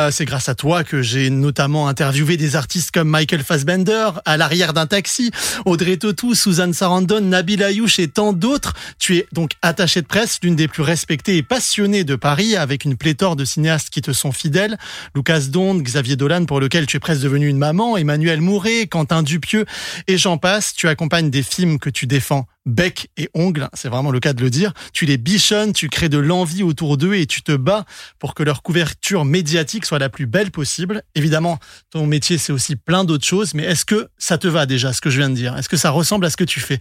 S2: C'est grâce à toi que j'ai notamment interviewé des artistes comme Michael Fassbender, à l'arrière d'un taxi, Audrey Tautou, Suzanne Sarandon, Nabil Ayouch et tant d'autres. Tu es donc attaché de presse l'une des plus respectées et passionnées de Paris, avec une pléthore de cinéastes qui te sont fidèles. Lucas Donde, Xavier Dolan, pour lequel tu es presque devenu une maman, Emmanuel Mouret, Quentin Dupieux, et j'en passe. Tu accompagnes des films que tu défends bec et ongles, c'est vraiment le cas de le dire. Tu les bichonnes, tu crées de l'envie autour d'eux et tu te bats pour que leur couverture médiatique soit la plus belle possible. Évidemment, ton métier, c'est aussi plein d'autres choses, mais est-ce que ça te va déjà, ce que je viens de dire? Est-ce que ça ressemble à ce que tu fais?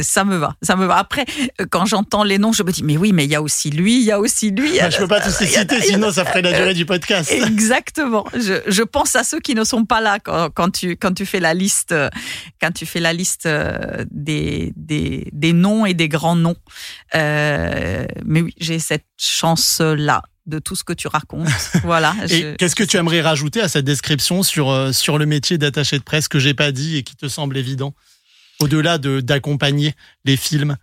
S10: Ça me va, ça me va. Après, quand j'entends les noms, je me dis, mais oui, mais il y a aussi lui, il y a aussi lui.
S2: Je je peux pas tous les citer, sinon ça ferait la durée du podcast.
S10: Exactement. Je, je pense à ceux qui ne sont pas là quand, quand, tu, quand tu fais la liste, quand tu fais la liste euh, des, des des, noms et des grands noms. Euh, mais oui, j'ai cette chance-là de tout ce que tu racontes. Voilà.
S2: et qu'est-ce que tu aimerais rajouter à cette description sur, euh, sur le métier d'attaché de presse que j'ai pas dit et qui te semble évident Au-delà de d'accompagner les films?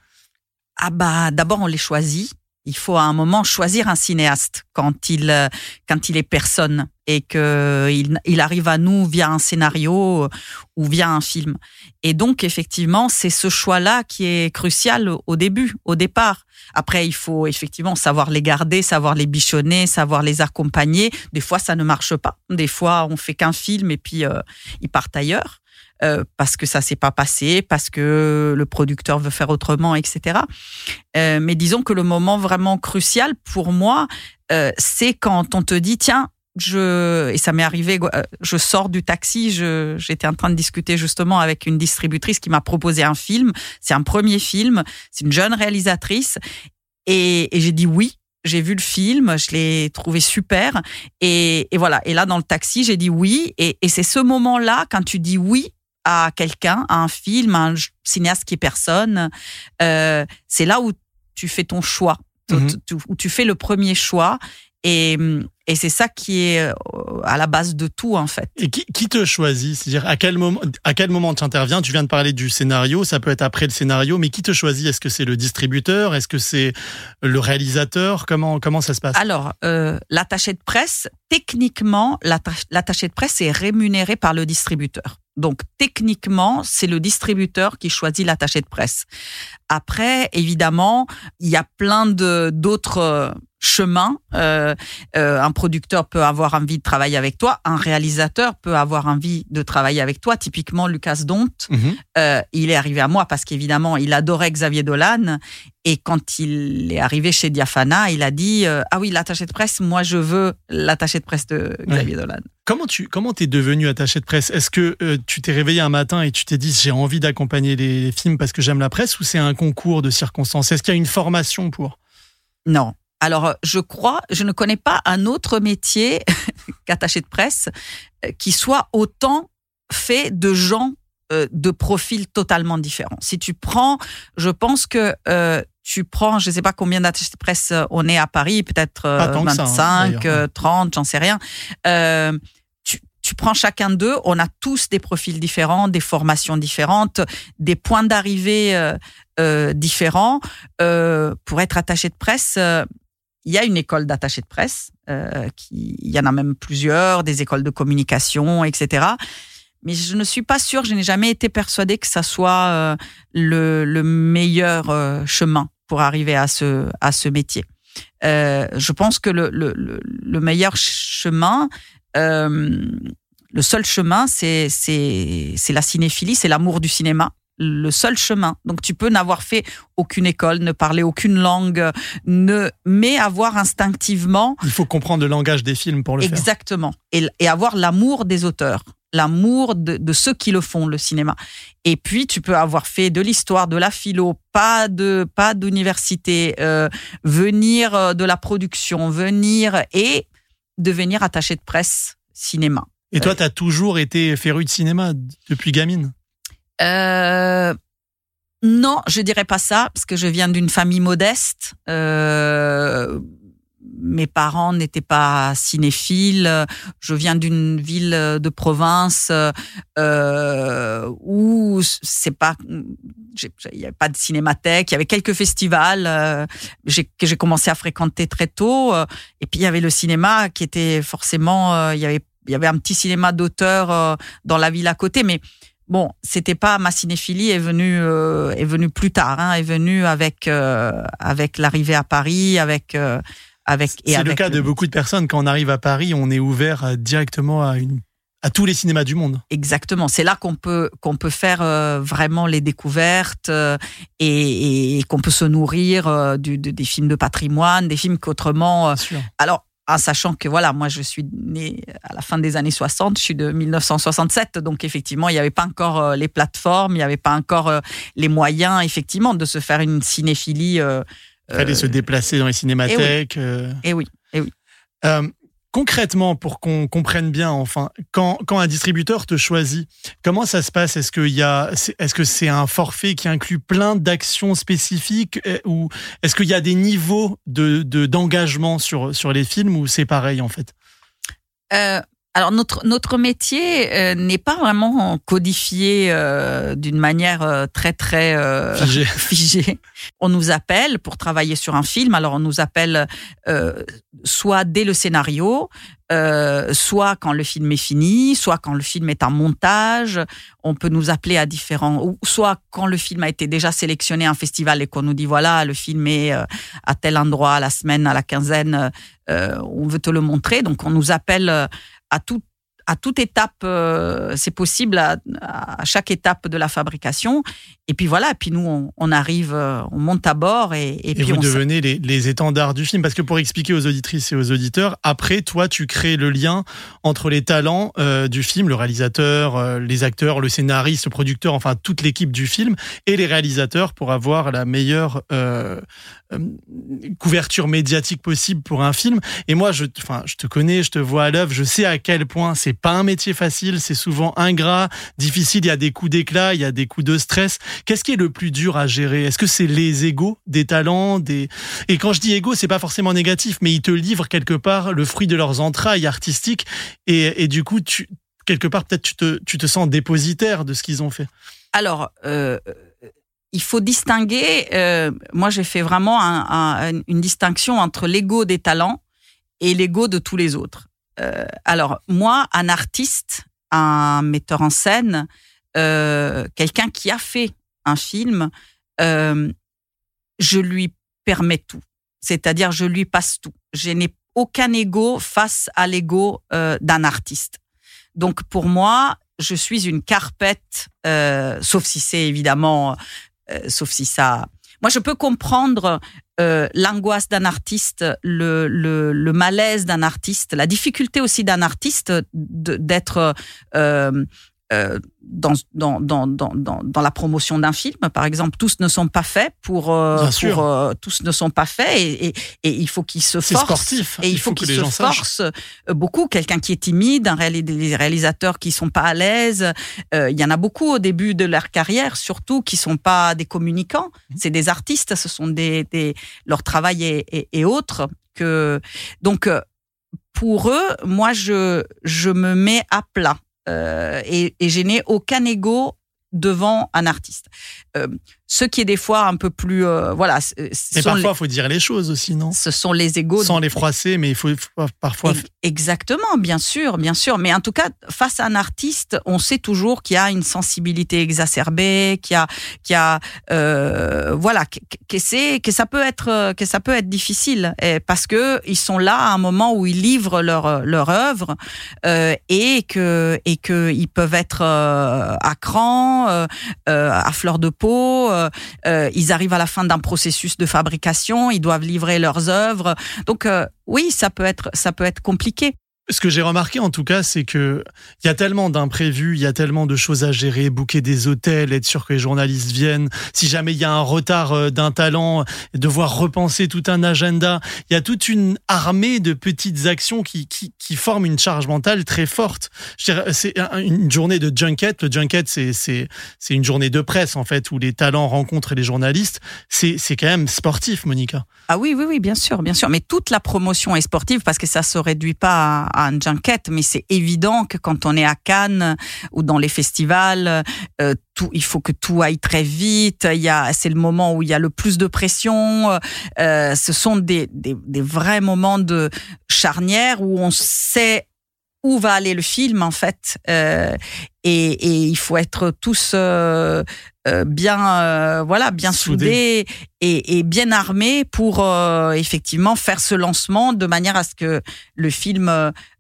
S10: Ah bah d'abord on les choisit. Il faut à un moment choisir un cinéaste quand il euh, quand il est personne et que il, arrive à nous via un scénario ou via un film. Et donc effectivement, c'est ce choix-là qui est crucial au début, au départ. Après, il faut effectivement savoir les garder, savoir les bichonner, savoir les accompagner. Des fois, ça ne marche pas. Des fois, on fait qu'un film et puis euh, ils partent ailleurs. Euh, parce que ça s'est pas passé, parce que le producteur veut faire autrement, etc. Euh, mais disons que le moment vraiment crucial pour moi, euh, c'est quand on te dit tiens, je et ça m'est arrivé, euh, je sors du taxi, j'étais en train de discuter justement avec une distributrice qui m'a proposé un film. C'est un premier film, c'est une jeune réalisatrice et, et j'ai dit oui. J'ai vu le film, je l'ai trouvé super et, et, voilà. Et là dans le taxi, j'ai dit oui et, et c'est ce moment-là quand tu dis oui à quelqu'un, à un film, à un cinéaste qui est personne, euh, c'est là où tu fais ton choix,
S2: Mhm.
S10: où tu fais le premier choix. Et, et c'est ça qui est euh, à la base de tout, en fait.
S2: Et qui, qui te choisit? C'est-à-dire, à quel moment, à quel moment tu interviens? Tu viens de parler du scénario, ça peut être après le scénario, mais qui te choisit? Est-ce que c'est le distributeur? Est-ce que c'est le réalisateur? Comment, comment ça se passe?
S10: Alors, euh, l'attaché de presse, techniquement, l'atta- l'attaché de presse est rémunéré par le distributeur. Donc, techniquement, c'est le distributeur qui choisit l'attaché de presse. Après, évidemment, il y a plein de d'autres chemins. Euh, euh, un producteur peut avoir envie de travailler avec toi, un réalisateur peut avoir envie de travailler avec toi. Typiquement, Lucas Dont,
S2: Mhm.
S10: euh, il est arrivé à moi parce qu'évidemment, il adorait Xavier Dolan. Et quand il est arrivé chez Diafana, il a dit Ah oui, l'attaché de presse, moi je veux l'attaché de presse de Xavier Dolan.
S2: Comment tu comment t'es devenu attaché de presse? Est-ce que euh, tu t'es réveillé un matin et tu t'es dit j'ai envie d'accompagner les films parce que j'aime la presse ou c'est un concours de circonstances? Est-ce qu'il y a une formation pour?
S10: Non. Alors, euh, je crois, je ne connais pas un autre métier qu'attaché de presse euh, qui soit autant fait de gens euh, de profils totalement différents. Si tu prends, je pense que euh, tu prends, je ne sais pas combien d'attachés de presse euh, on est à Paris, peut-être euh,
S2: Pas tant que ça, hein,
S10: 25,
S2: d'ailleurs.
S10: euh, 30, j'en sais rien. Euh, tu, tu prends chacun d'eux, on a tous des profils différents, des formations différentes, des points d'arrivée euh, euh, différents. Euh, pour être attaché de presse, euh, il y a une école d'attaché de presse, euh, qui, il y en a même plusieurs, des écoles de communication, etc. Mais je ne suis pas sûre, je n'ai jamais été persuadée que ça soit euh, le, le meilleur euh, chemin pour arriver à ce, à ce métier. Euh, je pense que le, le, le, le meilleur chemin, euh, le seul chemin, c'est la cinéphilie, c'est l'amour du cinéma. Le seul chemin. Donc tu peux n'avoir fait aucune école, ne parler aucune langue, ne mais avoir instinctivement
S2: Il faut comprendre le langage des films pour le faire.
S10: Exactement. Et, et avoir l'amour des auteurs, l'amour de, de ceux qui le font, le cinéma. Et puis, tu peux avoir fait de l'histoire, de la philo, pas de pas d'université, euh, venir euh, de la production, venir et devenir attaché de presse cinéma.
S2: Et toi, tu as toujours été féru de cinéma depuis gamine?
S10: Euh, non, je dirais pas ça parce que je viens d'une famille modeste. Euh, mes parents n'étaient pas cinéphiles. Je viens d'une ville de province euh, où c'est pas, il n'y avait pas de cinémathèque. Il y avait quelques festivals euh, que j'ai commencé à fréquenter très tôt. Et puis il y avait le cinéma qui était forcément, euh, il y avait, il y avait un petit cinéma d'auteur euh, dans la ville à côté, mais Bon, c'était pas ma cinéphilie est venue euh, est venue plus tard, hein, est venue avec euh, avec l'arrivée à Paris, avec euh, avec
S2: C'est le cas de beaucoup de personnes. Quand on arrive à Paris, on est ouvert directement à, une, à tous les cinémas du monde.
S10: Exactement, c'est là qu'on peut qu'on peut faire euh, vraiment les découvertes euh, et, et qu'on peut se nourrir euh, du, de- des films de patrimoine, des films qu'autrement. alors, en sachant que voilà, moi je suis née à la fin des années 60, je suis de 1967, donc effectivement il n'y avait pas encore euh, les plateformes, il n'y avait pas encore euh, les moyens effectivement de se faire une cinéphilie.
S2: Il fallait
S10: euh,
S2: se déplacer dans les cinémathèques. euh.
S10: Eh oui, eh oui.
S2: Euh, concrètement, pour qu'on comprenne bien, enfin, quand, quand un distributeur te choisit, comment ça se passe? Est-ce qu'il y a, est-ce que c'est un forfait qui inclut plein d'actions spécifiques ou est-ce qu'il y a des niveaux de de- d'engagement sur sur les films ou c'est pareil en fait?
S10: Euh, Alors notre notre métier euh, n'est pas vraiment codifié euh, d'une manière euh, très très euh,
S2: Figé.
S10: figée. On nous appelle pour travailler sur un film. Alors on nous appelle euh, soit dès le scénario, euh, soit quand le film est fini, soit quand le film est en montage. On peut nous appeler à différents, ou soit quand le film a été déjà sélectionné à un festival et qu'on nous dit voilà le film est euh, à tel endroit, à la semaine, à la quinzaine, euh, on veut te le montrer. Donc on nous appelle euh, à tout à toute étape, euh, c'est possible à, à chaque étape de la fabrication. Et puis voilà, puis nous, on, on arrive, euh, on monte à bord et, et,
S2: Et,
S10: puis
S2: vous
S10: on
S2: devenez les, les étendards du film. Parce que pour expliquer aux auditrices et aux auditeurs, après, toi, tu crées le lien entre les talents euh, du film, le réalisateur, euh, les acteurs, le scénariste, le producteur, enfin toute l'équipe du film, et les réalisateurs pour avoir la meilleure couverture médiatique possible pour un film. Et moi, je, je te connais, je te vois à l'œuvre, je sais à quel point c'est pas un métier facile, c'est souvent ingrat, difficile. Il y a des coups d'éclat, il y a des coups de stress. Qu'est-ce qui est le plus dur à gérer? Est-ce que c'est les égaux des talents des Et quand je dis égaux, c'est pas forcément négatif, mais ils te livrent quelque part le fruit de leurs entrailles artistiques et, du coup, quelque part, peut-être tu te, tu te sens dépositaire de ce qu'ils ont fait.
S10: Alors, euh, il faut distinguer. euh, moi, j'ai fait vraiment un- un- une distinction entre l'ego des talents et l'ego de tous les autres. Euh, alors, moi, un artiste, un metteur en scène, euh, quelqu'un qui a fait un film, euh, je lui permets tout. C'est-à-dire, je lui passe tout. Je n'ai aucun ego face à l'ego d'un artiste. Donc, pour moi, je suis une carpette, sauf si c'est évidemment, sauf si ça. Moi, je peux comprendre euh, l'angoisse d'un artiste, le, malaise d'un artiste, la difficulté aussi d'un artiste d'être euh, euh, dans, dans, dans, dans, dans, la promotion d'un film, par exemple. Tous ne sont pas faits pour, euh, pour euh, tous ne sont pas faits et, et, et il faut qu'ils se forcent.
S2: sportif.
S10: Et il,
S2: Il
S10: faut,
S2: faut
S10: qu'ils se forcent euh, beaucoup. Quelqu'un qui est timide, un réali- des réalisateurs qui sont pas à l'aise. Euh, Il y en a beaucoup au début de leur carrière, surtout qui sont pas des communicants.
S2: Mmh.
S10: C'est des artistes. Ce sont des, des leur travail est, est- est autre que donc euh, pour eux, moi je je me mets à plat et, et je n'ai aucun ego devant un artiste. Euh, ce qui est des fois un peu plus euh, voilà. ce
S2: Mais parfois, il faut dire les choses aussi, non?
S10: Ce sont les égos
S2: Sans les froisser, mais il faut, faut parfois.
S10: Ex- Exactement, bien sûr, bien sûr. Mais en tout cas, face à un artiste, on sait toujours qu'il y a une sensibilité exacerbée, qu'il y a, qu'il y a, euh, voilà, que, que c'est, que ça peut être, que ça peut être difficile, et parce que ils sont là à un moment où ils livrent leur leur œuvre euh, et que et que ils peuvent être euh, à cran, euh, euh, à fleur de peau. Euh, euh, ils arrivent à la fin d'un processus de fabrication, ils doivent livrer leurs œuvres. Donc euh, oui, ça peut être ça peut être compliqué.
S2: Ce que j'ai remarqué en tout cas, c'est que il y a tellement d'imprévus, il y a tellement de choses à gérer, booker des hôtels, être sûr que les journalistes viennent. Si jamais il y a un retard euh, d'un talent, devoir repenser tout un agenda. Il y a toute une armée de petites actions qui, qui, qui forment une charge mentale très forte. C'est un- une journée de junket. Le junket, c'est une journée de presse en fait où les talents rencontrent les journalistes. C'est c'est quand même sportif, Monica.
S10: Ah oui, oui, oui, bien sûr, bien sûr. Mais toute la promotion est sportive parce que ça se réduit pas à, à un junket, mais c'est évident que quand on est à Cannes ou dans les festivals, euh, tout, il faut que tout aille très vite. Il y a, c'est le moment où il y a le plus de pression. Euh, ce sont des, des, des vrais moments de charnière où on sait où va aller le film en fait. Euh, et, et il faut être tous euh, euh, bien euh, voilà bien soudés, et, et bien armés pour euh, effectivement faire ce lancement de manière à ce que le film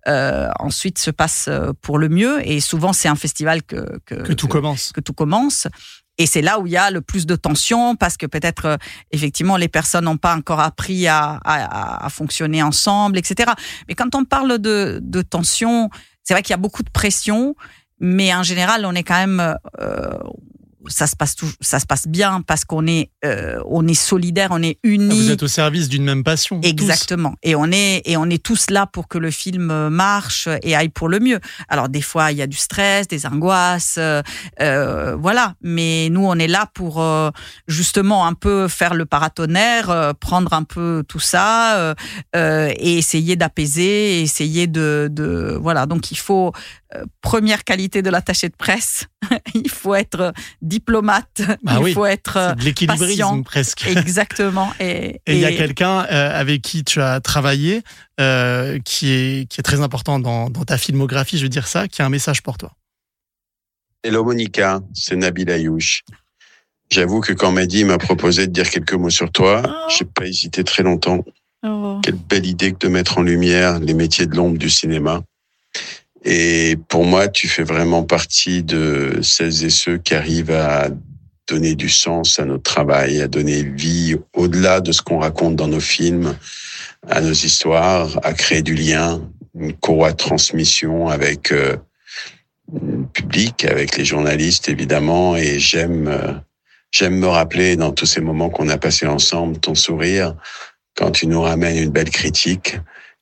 S10: euh, ensuite se passe pour le mieux. Et souvent c'est un festival que que,
S2: Que tout commence.
S10: que tout commence et c'est là où il y a le plus de tension parce que peut-être euh, effectivement les personnes n'ont pas encore appris à, fonctionner ensemble, etc. Mais quand on parle de, de tension, c'est vrai qu'il y a beaucoup de pression, mais en général on est quand même, euh, ça se passe tout, ça se passe bien parce qu'on est euh, on est solidaire, on est unis.
S2: Vous êtes au service d'une même passion.
S10: Exactement. Et on est et on est tous là pour que le film marche et aille pour le mieux. Alors des fois il y a du stress, des angoisses, euh, euh voilà. Mais nous on est là pour euh, justement un peu faire le paratonnerre, euh, prendre un peu tout ça et essayer d'apaiser, essayer de, de voilà. Donc il faut première qualité de l'attaché de presse, il faut être diplomate,
S2: bah
S10: il
S2: oui,
S10: faut être
S2: de l'équilibrisme
S10: patient.
S2: presque.
S10: Exactement. Et
S2: il y a quelqu'un euh, avec qui tu as travaillé euh, qui, est, qui est très important dans, dans ta filmographie, je veux dire ça, qui a un message pour toi.
S11: Hello Monica, c'est Nabil Ayouch. J'avoue que quand Mehdi m'a proposé de dire quelques mots sur toi,
S10: Oh.
S11: j'ai pas hésité très longtemps.
S10: Oh.
S11: Quelle belle idée que de mettre en lumière les métiers de l'ombre du cinéma. Et pour moi, tu fais vraiment partie de celles et ceux qui arrivent à donner du sens à notre travail, à donner vie au-delà de ce qu'on raconte dans nos films, à nos histoires, à créer du lien, une courroie de transmission avec euh, le public, avec les journalistes évidemment. Et j'aime, euh, j'aime me rappeler dans tous ces moments qu'on a passés ensemble, ton sourire, quand tu nous ramènes une belle critique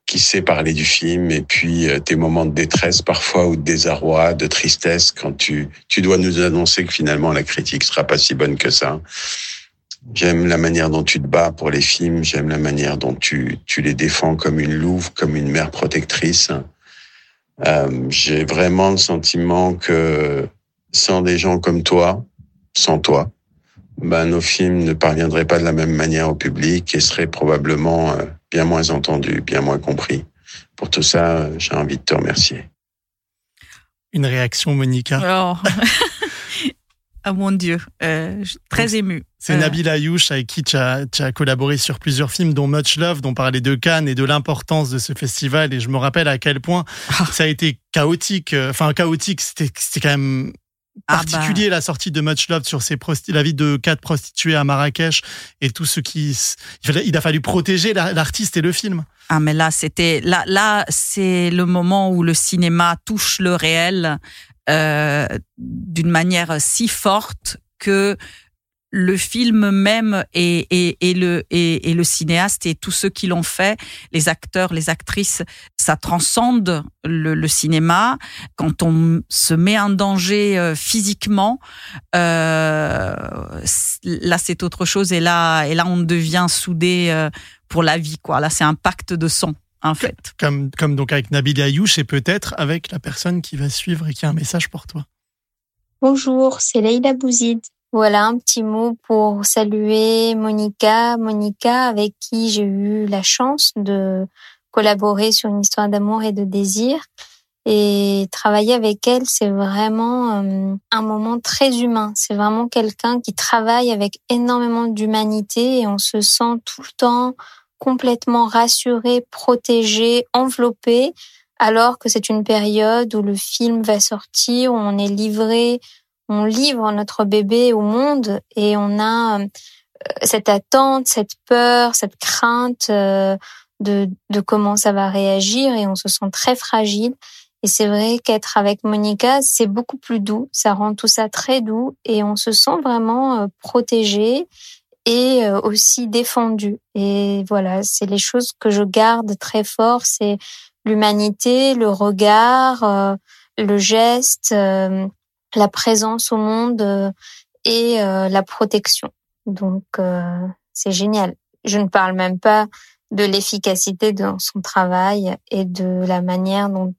S11: qui sait parler du film et puis euh, tes moments de détresse parfois ou de désarroi, de tristesse quand tu tu dois nous annoncer que finalement la critique sera pas si bonne que ça. J'aime la manière dont tu te bats pour les films, j'aime la manière dont tu tu les défends comme une louve, comme une mère protectrice. Euh, J'ai vraiment le sentiment que sans des gens comme toi, sans toi, ben, nos films ne parviendraient pas de la même manière au public et seraient probablement euh, bien moins entendus, bien moins compris. Pour tout ça, j'ai envie de te remercier.
S2: Une réaction, Monica?
S10: Oh. ah mon Dieu, euh, très émue.
S2: C'est
S10: Euh,
S2: Nabil Ayouch avec qui tu as, tu as collaboré sur plusieurs films, dont Much Love, dont parlait de Cannes et de l'importance de ce festival. Et je me rappelle à quel point
S10: Ah.
S2: ça a été chaotique. euh, Enfin, chaotique, c'était c'était quand même
S10: Ah
S2: particulier la sortie de Much Love sur la vie de quatre prostituées à Marrakech et tout ce qui il, a fallu protéger la- l'artiste et le film.
S10: Ah mais là c'était là là c'est le moment où le cinéma touche le réel euh, d'une manière si forte que le film même et, et, et le et, et le cinéaste et tous ceux qui l'ont fait, les acteurs, les actrices, ça transcende le, le cinéma. Quand on se met en danger euh, physiquement, euh, là c'est autre chose et là et là on devient soudé euh, pour la vie quoi. Là c'est un pacte de sang en fait.
S2: Comme, comme donc avec Nabil Ayouch et peut-être avec la personne qui va suivre et qui a un message pour toi.
S12: Bonjour, c'est Leïla Bouzid. Voilà un petit mot pour saluer Monica, Monica avec qui j'ai eu la chance de collaborer sur une histoire d'amour et de désir. Et travailler avec elle, c'est vraiment euh, un moment très humain. C'est vraiment quelqu'un qui travaille avec énormément d'humanité et on se sent tout le temps complètement rassuré, protégé, enveloppé, alors que c'est une période où le film va sortir, où on est livré on livre notre bébé au monde et on a euh, cette attente, cette peur, cette crainte euh, de, de comment ça va réagir et on se sent très fragile. Et c'est vrai qu'être avec Monica, c'est beaucoup plus doux, ça rend tout ça très doux et on se sent vraiment euh, protégé et aussi défendu. Et voilà, c'est les choses que je garde très fort, c'est l'humanité, le regard, le geste, la présence au monde euh, et euh, la protection. Donc euh, c'est génial. Je ne parle même pas de l'efficacité dans son travail et de la manière dont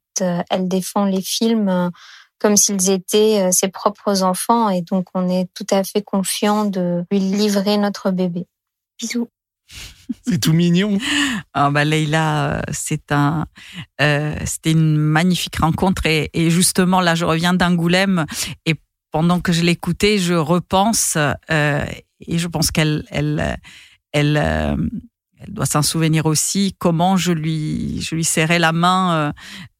S12: elle défend les films comme s'ils étaient ses propres enfants et donc on est tout à fait confiant de lui livrer notre bébé. Bisous.
S2: C'est tout mignon.
S10: Ah bah Leïla, euh, c'est un, euh, c'était une magnifique rencontre et, justement là je reviens d'Angoulême et pendant que je l'écoutais je repense euh, et je pense qu'elle, elle, elle, elle doit s'en souvenir aussi comment je lui, je lui serrais la main euh,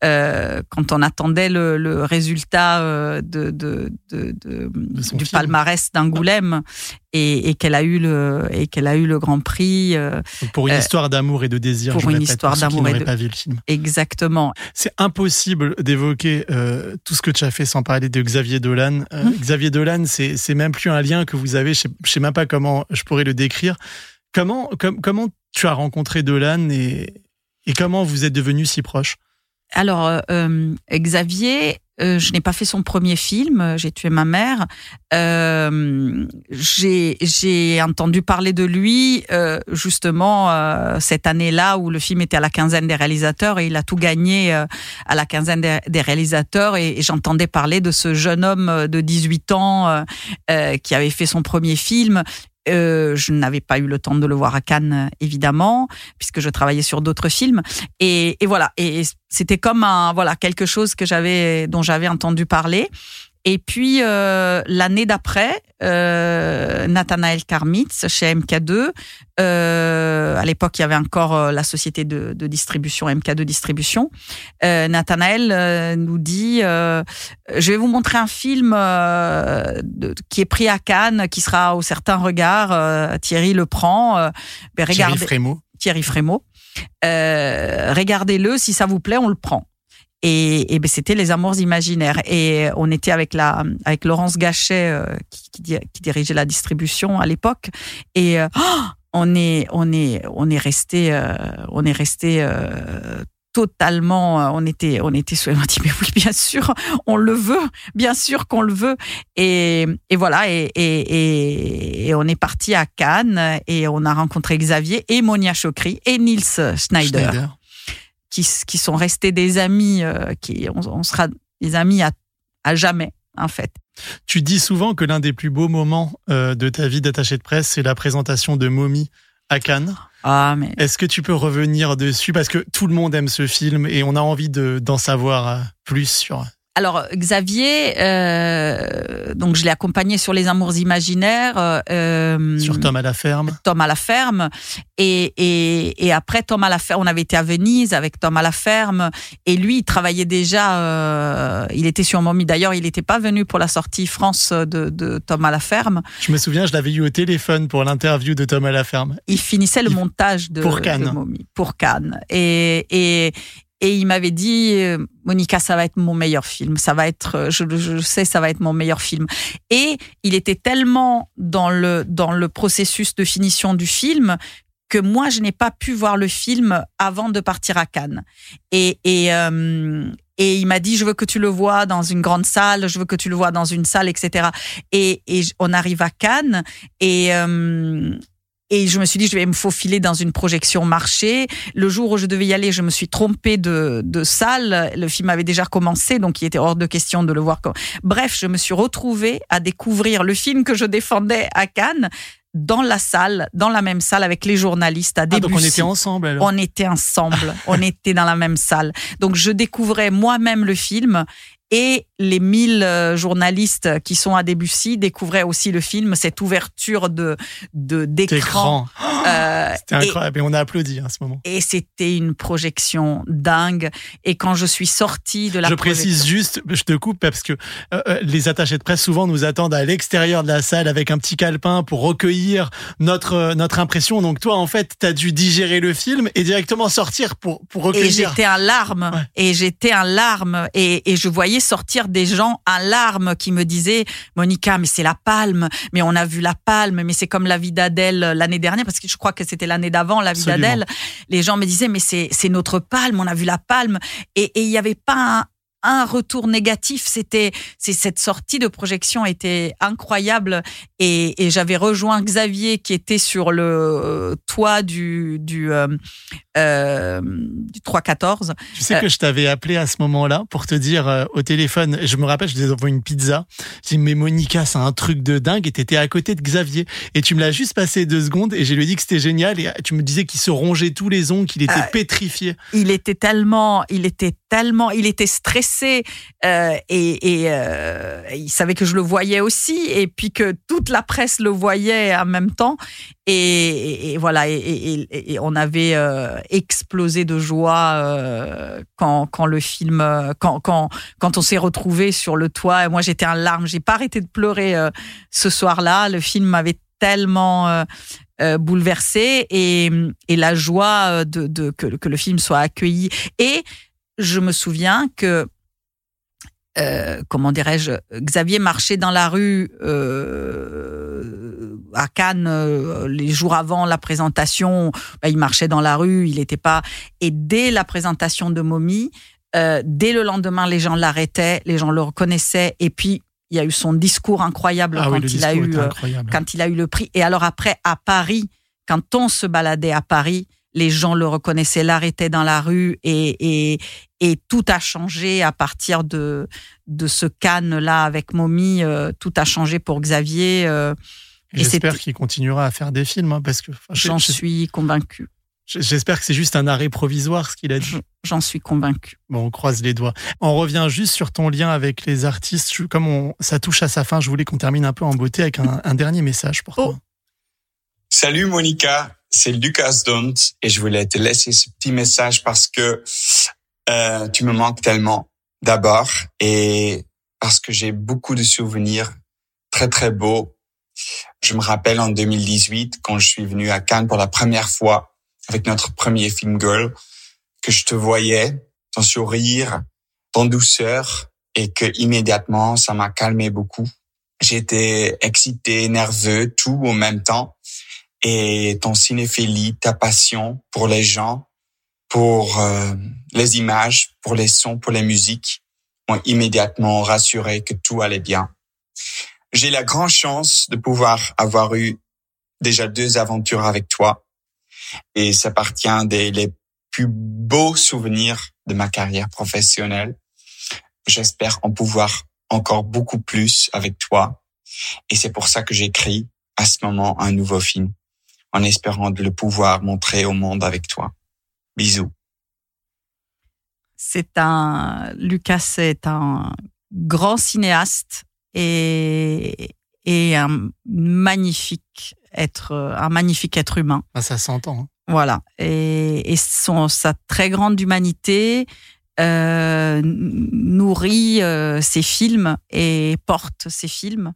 S10: euh, quand on attendait le, le résultat euh, de, de, de, de du
S2: film.
S10: palmarès d'Angoulême et, et qu'elle a eu le et qu'elle a eu le Grand Prix. euh,
S2: Pour une histoire d'amour et de désir.
S10: pour
S2: je
S10: une
S2: répète,
S10: histoire d'amour et de-
S2: pas vu le film.
S10: exactement.
S2: C'est impossible d'évoquer tout ce que tu as fait sans parler de Xavier Dolan.
S10: Mhm.
S2: Xavier Dolan, c'est c'est même plus un lien que vous avez. Je sais, je sais même pas comment je pourrais le décrire. Comment com- comment tu as rencontré Dolan et comment vous êtes devenus si proches?
S10: Alors, euh, euh, Xavier, euh, je n'ai pas fait son premier film, J'ai tué ma mère. J'ai entendu parler de lui justement cette année-là où le film était à la quinzaine des réalisateurs et il a tout gagné à la quinzaine des, réalisateurs et, j'entendais parler de ce jeune homme de 18 ans qui avait fait son premier film. Euh, je n'avais pas eu le temps de le voir à Cannes, évidemment, puisque je travaillais sur d'autres films. Et, et voilà, et c'était comme un voilà quelque chose que j'avais dont j'avais entendu parler. Et puis euh, l'année d'après, euh, Nathanaël Karmitz chez MK2. Euh, à l'époque, il y avait encore euh, la société de, de distribution MK2 Distribution. Euh, Nathanaël euh, nous dit euh, je vais vous montrer un film euh, de- qui est pris à Cannes, qui sera au certain regard. Euh, Thierry le prend. Euh, ben,
S2: Thierry
S10: regardez-
S2: Frémaux.
S10: Thierry Frémaux. Euh, regardez-le, si ça vous plaît, on le prend. Et, et ben, c'était les amours imaginaires. Et on était avec la avec Laurence Gachet euh, qui, qui, di- qui dirigeait la distribution à l'époque. Et euh, oh, on est on est on est resté euh, on est resté euh, totalement euh, on était on était sous- on dit mais oui bien sûr on le veut bien sûr qu'on le veut et, et voilà et, et, et, on est parti à Cannes et on a rencontré Xavier et Monia Chokri et Nils Schneider. Qui, qui sont restés des amis euh, qui on, on sera des amis à, à jamais en fait
S2: Tu dis souvent que l'un des plus beaux moments euh, de ta vie d'attaché de presse, c'est la présentation de Mommy à Cannes.
S10: ah mais
S2: Est-ce que tu peux revenir dessus? Parce que tout le monde aime ce film et on a envie de d'en savoir euh, plus sur.
S10: Alors Xavier, euh, donc je l'ai accompagné sur les amours imaginaires. euh,
S2: Sur Tom à la ferme.
S10: Tom à la ferme. Et, et, et après Tom à la ferme, on avait été à Venise avec Tom à la ferme. Et lui, il travaillait déjà, euh, il était sur Mommy. D'ailleurs, il n'était pas venu pour la sortie France de, de Tom à la ferme.
S2: Je me souviens, je l'avais eu au téléphone pour l'interview de Tom à la ferme.
S10: Il finissait le
S2: Il-
S10: montage de,
S2: pour Cannes.
S10: de Mommy, pour Cannes. Et, et, et il m'avait dit, euh, Monica, ça va être mon meilleur film. Ça va être, euh, je, je sais, ça va être mon meilleur film. Et il était tellement dans le, dans le processus de finition du film que moi, je n'ai pas pu voir le film avant de partir à Cannes. Et, et, euh, et il m'a dit, je veux que tu le vois dans une grande salle, je veux que tu le vois dans une salle, etc. Et, et on arrive à Cannes et, euh, et je me suis dit, je vais me faufiler dans une projection marché. Le jour où je devais y aller, je me suis trompée de, de salle. Le film avait déjà commencé, donc il était hors de question de le voir. Comme... Bref, je me suis retrouvée à découvrir le film que je défendais à Cannes dans la salle, dans la même salle avec les journalistes à
S2: Ah, donc on
S10: Debussy.
S2: était ensemble alors.
S10: On était ensemble, on était dans la même salle. Donc je découvrais moi-même le film et les mille euh, journalistes qui sont à Debussy découvraient aussi le film, cette ouverture de d'écran.
S2: Écran.
S10: Euh,
S2: C'était
S10: et-
S2: incroyable et on a applaudi hein, à ce moment.
S10: et c'était une projection dingue. Et quand je suis sortie de la
S2: je précise juste, je te coupe parce que euh, les attachés de presse souvent nous attendent à l'extérieur de la salle avec un petit calepin pour recueillir notre euh, notre impression. Donc toi en fait, tu as dû digérer le film et directement sortir pour pour
S10: Et
S2: recueillir.
S10: j'étais en larmes.
S2: Ouais.
S10: Et j'étais en larmes. Et, et je voyais sortir des gens en larmes qui me disaient, Monica, mais c'est la palme. Mais on a vu la palme. Mais c'est comme la vie d'Adèle l'année dernière, parce que je crois que c'était l'année d'avant, la vie d'Adèle. Les gens me disaient, mais c'est, notre palme. On a vu la palme. Et et il n'y avait pas un, un retour négatif. C'était, cette sortie de projection était incroyable. Et, et j'avais rejoint Xavier qui était sur le euh, toit du, du, euh, euh, du 314.
S2: Tu sais que je t'avais appelé à ce moment-là pour te dire euh, au téléphone, je me rappelle, je t'ai envoyé une pizza. J'ai dit, mais Monica, c'est un truc de dingue et t'étais à côté de Xavier. Et tu me l'as juste passé deux secondes et j'ai lui dit que c'était génial et tu me disais qu'il se rongeait tous les ongles, qu'il était pétrifié.
S10: Il était tellement, il était tellement, il était stressé euh, et, euh, il savait que je le voyais aussi et puis que toute la presse le voyait en même temps. Et, voilà et, on avait euh, explosé de joie quand, quand le film quand quand quand on s'est retrouvé sur le toit. Et moi j'étais en larmes. J'ai pas arrêté de pleurer ce soir-là. Le film m'avait tellement bouleversée et, et, la joie de, que, le film soit accueilli. Et je me souviens que, euh, comment dirais-je, Xavier marchait dans la rue euh, à Cannes euh, les jours avant la présentation. Ben, il marchait dans la rue, il n'était pas. Et dès la présentation de Mommy, euh, dès le lendemain, les gens l'arrêtaient, les gens le reconnaissaient. Et puis, il y a eu son discours incroyable
S2: ah
S10: quand,
S2: oui,
S10: il a eu, quand il a eu le prix. Et alors après, à Paris, quand on se baladait à Paris, les gens le reconnaissaient, l'arrêtaient dans la rue et, et, et tout a changé à partir de, de ce Cannes-là avec Mommy. Euh, tout a changé pour Xavier. Euh,
S2: J'espère qu'il continuera à faire des films hein, parce que
S10: j'en suis convaincu.
S2: J'espère que c'est juste un arrêt provisoire ce qu'il a dit.
S10: J'en suis convaincu.
S2: Bon, on croise les doigts. On revient juste sur ton lien avec les artistes. Comme on, ça touche à sa fin, je voulais qu'on termine un peu en beauté avec un, un dernier message pour
S10: oh.
S2: toi.
S13: Salut Monica, c'est Lucas Dont et je voulais te laisser ce petit message parce que euh, tu me manques tellement d'abord et parce que j'ai beaucoup de souvenirs très très beaux. Je me rappelle en 2018 quand je suis venu à Cannes pour la première fois avec notre premier film Girl, que je te voyais, ton sourire, ton douceur, et que immédiatement ça m'a calmé beaucoup. J'étais excité, nerveux, tout en même temps. Et ton cinéphilie, ta passion pour les gens, pour euh, les images, pour les sons, pour les musiques, m'ont immédiatement rassuré que tout allait bien. J'ai la grande chance de pouvoir avoir eu déjà deux aventures avec toi et ça appartient des les plus beaux souvenirs de ma carrière professionnelle. J'espère en pouvoir encore beaucoup plus avec toi. Et c'est pour ça que j'écris à ce moment un nouveau film, en espérant de le pouvoir montrer au monde avec toi. Bisous.
S10: C'est un, Lucas est un grand cinéaste et, et un magnifique être un magnifique être humain.
S2: Ah, ça s'entend. Hein.
S10: Voilà. Et, et son, sa très grande humanité euh, nourrit euh, ses films et porte ses films.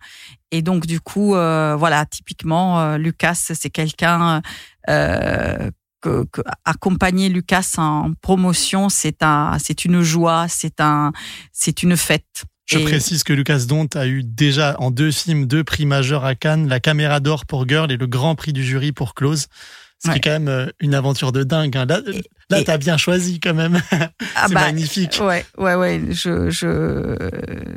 S10: Et donc, du coup, euh, voilà, typiquement, euh, Lucas, c'est quelqu'un euh, que, que, accompagner Lucas en promotion, c'est un, c'est une joie, c'est un, c'est une fête.
S2: Je et... précise que Lucas Dont a eu déjà en deux films deux prix majeurs à Cannes, la Caméra d'or pour Girl et le Grand Prix du jury pour Close. Ce ouais. qui est quand même une aventure de dingue. Hein. Là, là t'as bien choisi quand même. Ah c'est bah, magnifique.
S10: Ouais, ouais, ouais. Je, je,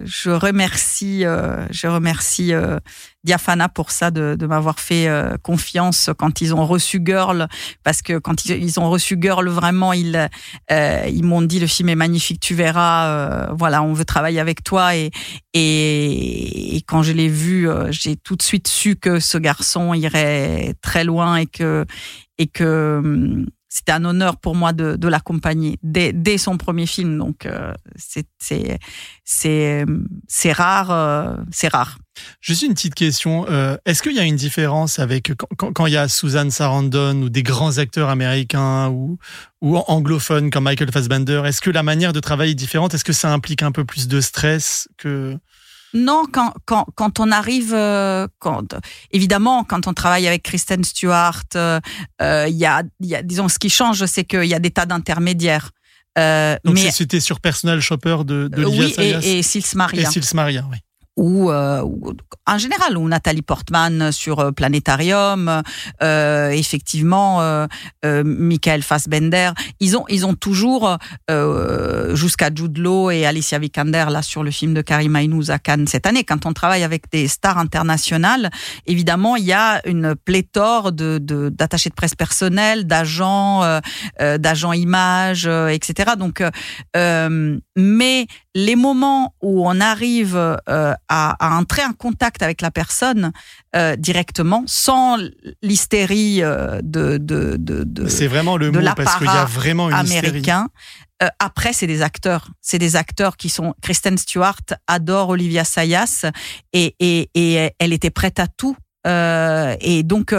S10: je remercie, euh, je remercie euh, Diafana pour ça, de, de m'avoir fait euh, confiance quand ils ont reçu Girl, parce que quand ils, ils ont reçu Girl, vraiment, ils, ils m'ont dit le film est magnifique, tu verras. Voilà, on veut travailler avec toi. Et, et, et quand je l'ai vu, j'ai tout de suite su que ce garçon irait très loin et que et que hum, c'était un honneur pour moi de, l'accompagner dès, son premier film. Donc euh, c'est rare, euh, c'est rare.
S2: Juste une petite question. Euh, Est-ce qu'il y a une différence avec quand, quand il y a Susan Sarandon ou des grands acteurs américains ou, ou anglophones comme Michael Fassbender Est-ce que la manière de travailler est différente? Est-ce que ça implique un peu plus de stress que
S10: non, quand, quand, quand on arrive, euh, quand, évidemment, quand on travaille avec Kristen Stewart, il euh, euh, y, a, y a, disons, ce qui change, c'est qu'il y a des tas d'intermédiaires.
S2: Euh, Donc mais... c'était sur Personal Shopper de, de
S10: Oui, et, et Sils Maria.
S2: Et Sils Maria, oui
S10: ou, euh, en général ou Nathalie Portman sur euh, Planétarium, euh, effectivement euh, euh, Michael Fassbender, ils ont ils ont toujours euh, jusqu'à Jude Law et Alicia Vikander là sur le film de Karim Aynouz à Cannes cette année. Quand on travaille avec des stars internationales, évidemment il y a une pléthore de d'attachés de, de, presse personnels, d'agents, d'agents images, etc. Donc mais les moments où on arrive euh, à, à, entrer en contact avec la personne euh, directement, sans l'hystérie euh, de, de, de, de
S2: c'est vraiment le
S10: de
S2: mot parce qu'il y a vraiment une
S10: américain.
S2: Hystérie.
S10: après, c'est des acteurs. C'est des acteurs qui sont. Kristen Stewart adore Olivia Sayas et, et, et elle était prête à tout. Et donc,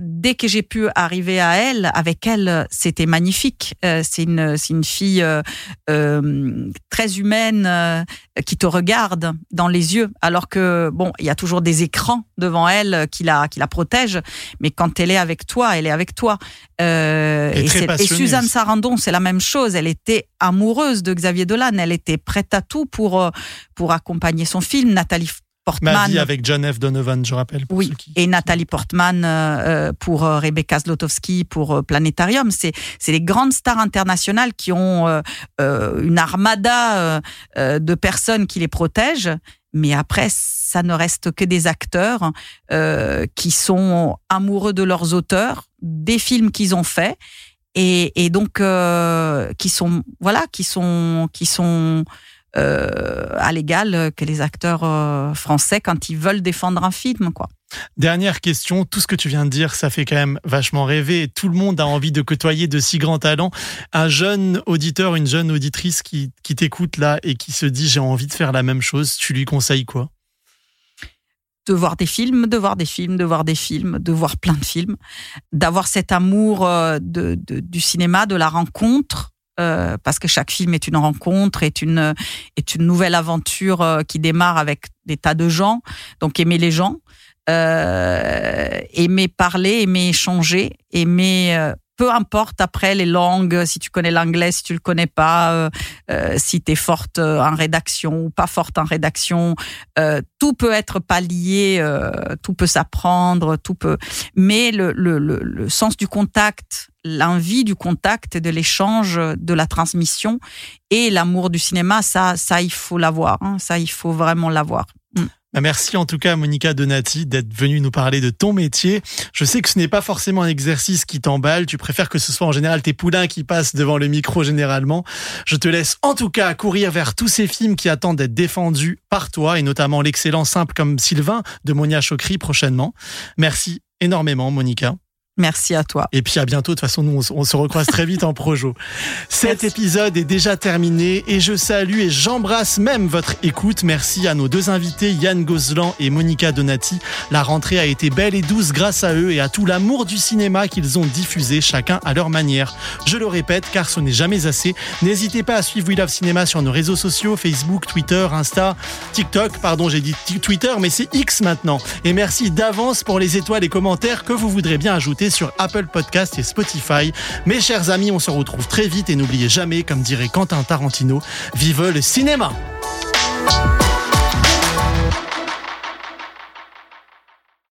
S10: dès que j'ai pu arriver à elle, avec elle, c'était magnifique. Euh, c'est une, c'est une fille euh, euh, très humaine euh, qui te regarde dans les yeux, alors que bon, il y a toujours des écrans devant elle qui la, qui la protègent, mais quand elle est avec toi, elle est avec toi.
S2: et,
S10: et, et, Suzanne Sarandon, c'est la même chose. Elle était amoureuse de Xavier Dolan. Elle était prête à tout pour pour accompagner son film. Nathalie Portman.
S2: Ma vie avec John F. Donovan, je rappelle.
S10: oui,
S2: qui...
S10: et Nathalie Portman euh, pour euh, Rebecca Zlotowski pour euh, Planétarium. C'est c'est les grandes stars internationales qui ont euh, euh une armada euh, de personnes qui les protègent. Mais après, ça ne reste que des acteurs qui sont amoureux de leurs auteurs, des films qu'ils ont faits, et, et donc qui sont voilà, qui sont qui sont euh, à l'égal que les acteurs euh, français quand ils veulent défendre un film, quoi.
S2: Dernière question, tout ce que tu viens de dire, ça fait quand même vachement rêver. Tout le monde a envie de côtoyer de si grands talents. Un jeune auditeur, une jeune auditrice qui, qui t'écoute là et qui se dit j'ai envie de faire la même chose, tu lui conseilles quoi?
S10: De voir des films, de voir des films, de voir des films, de voir plein de films, d'avoir cet amour euh, de, de, du cinéma, de la rencontre, euh, parce que chaque film est une rencontre, est une est une nouvelle aventure euh, qui démarre avec des tas de gens. Donc aimer les gens, euh, aimer parler, aimer échanger, aimer euh, peu importe après les langues, si tu connais l'anglais, si tu le connais pas, euh, euh, si tu es forte en rédaction ou pas forte en rédaction, euh, tout peut être pallié, tout peut s'apprendre, tout peut. Mais le, le, le, le sens du contact, l'envie du contact, de l'échange, de la transmission et l'amour du cinéma, ça, ça il faut l'avoir. Hein, ça, il faut vraiment l'avoir.
S2: Bah, merci en tout cas Monica Donati d'être venue nous parler de ton métier. Je sais que ce n'est pas forcément un exercice qui t'emballe, tu préfères que ce soit en général tes poulains qui passent devant le micro généralement. Je te laisse en tout cas courir vers tous ces films qui attendent d'être défendus par toi et notamment l'excellent simple comme Sylvain de Monia Chokri prochainement. Merci énormément Monica.
S10: Merci à toi.
S2: Et puis à bientôt. De toute façon, nous, on, se recroise très vite en projo. Cet épisode est déjà terminé et je salue et j'embrasse même votre écoute. Merci à nos deux invités, Yann Gozlan et Monica Donati. La rentrée a été belle et douce grâce à eux et à tout l'amour du cinéma qu'ils ont diffusé, chacun à leur manière. Je le répète, car ce n'est jamais assez. N'hésitez pas à suivre We Love Cinéma sur nos réseaux sociaux, Facebook, Twitter, Insta, TikTok. Pardon, j'ai dit Twitter, mais c'est X maintenant. Et merci d'avance pour les étoiles et commentaires que vous voudrez bien ajouter sur Apple Podcast et Spotify. Mes chers amis, on se retrouve très vite et n'oubliez jamais, comme dirait Quentin Tarantino, vive le cinéma!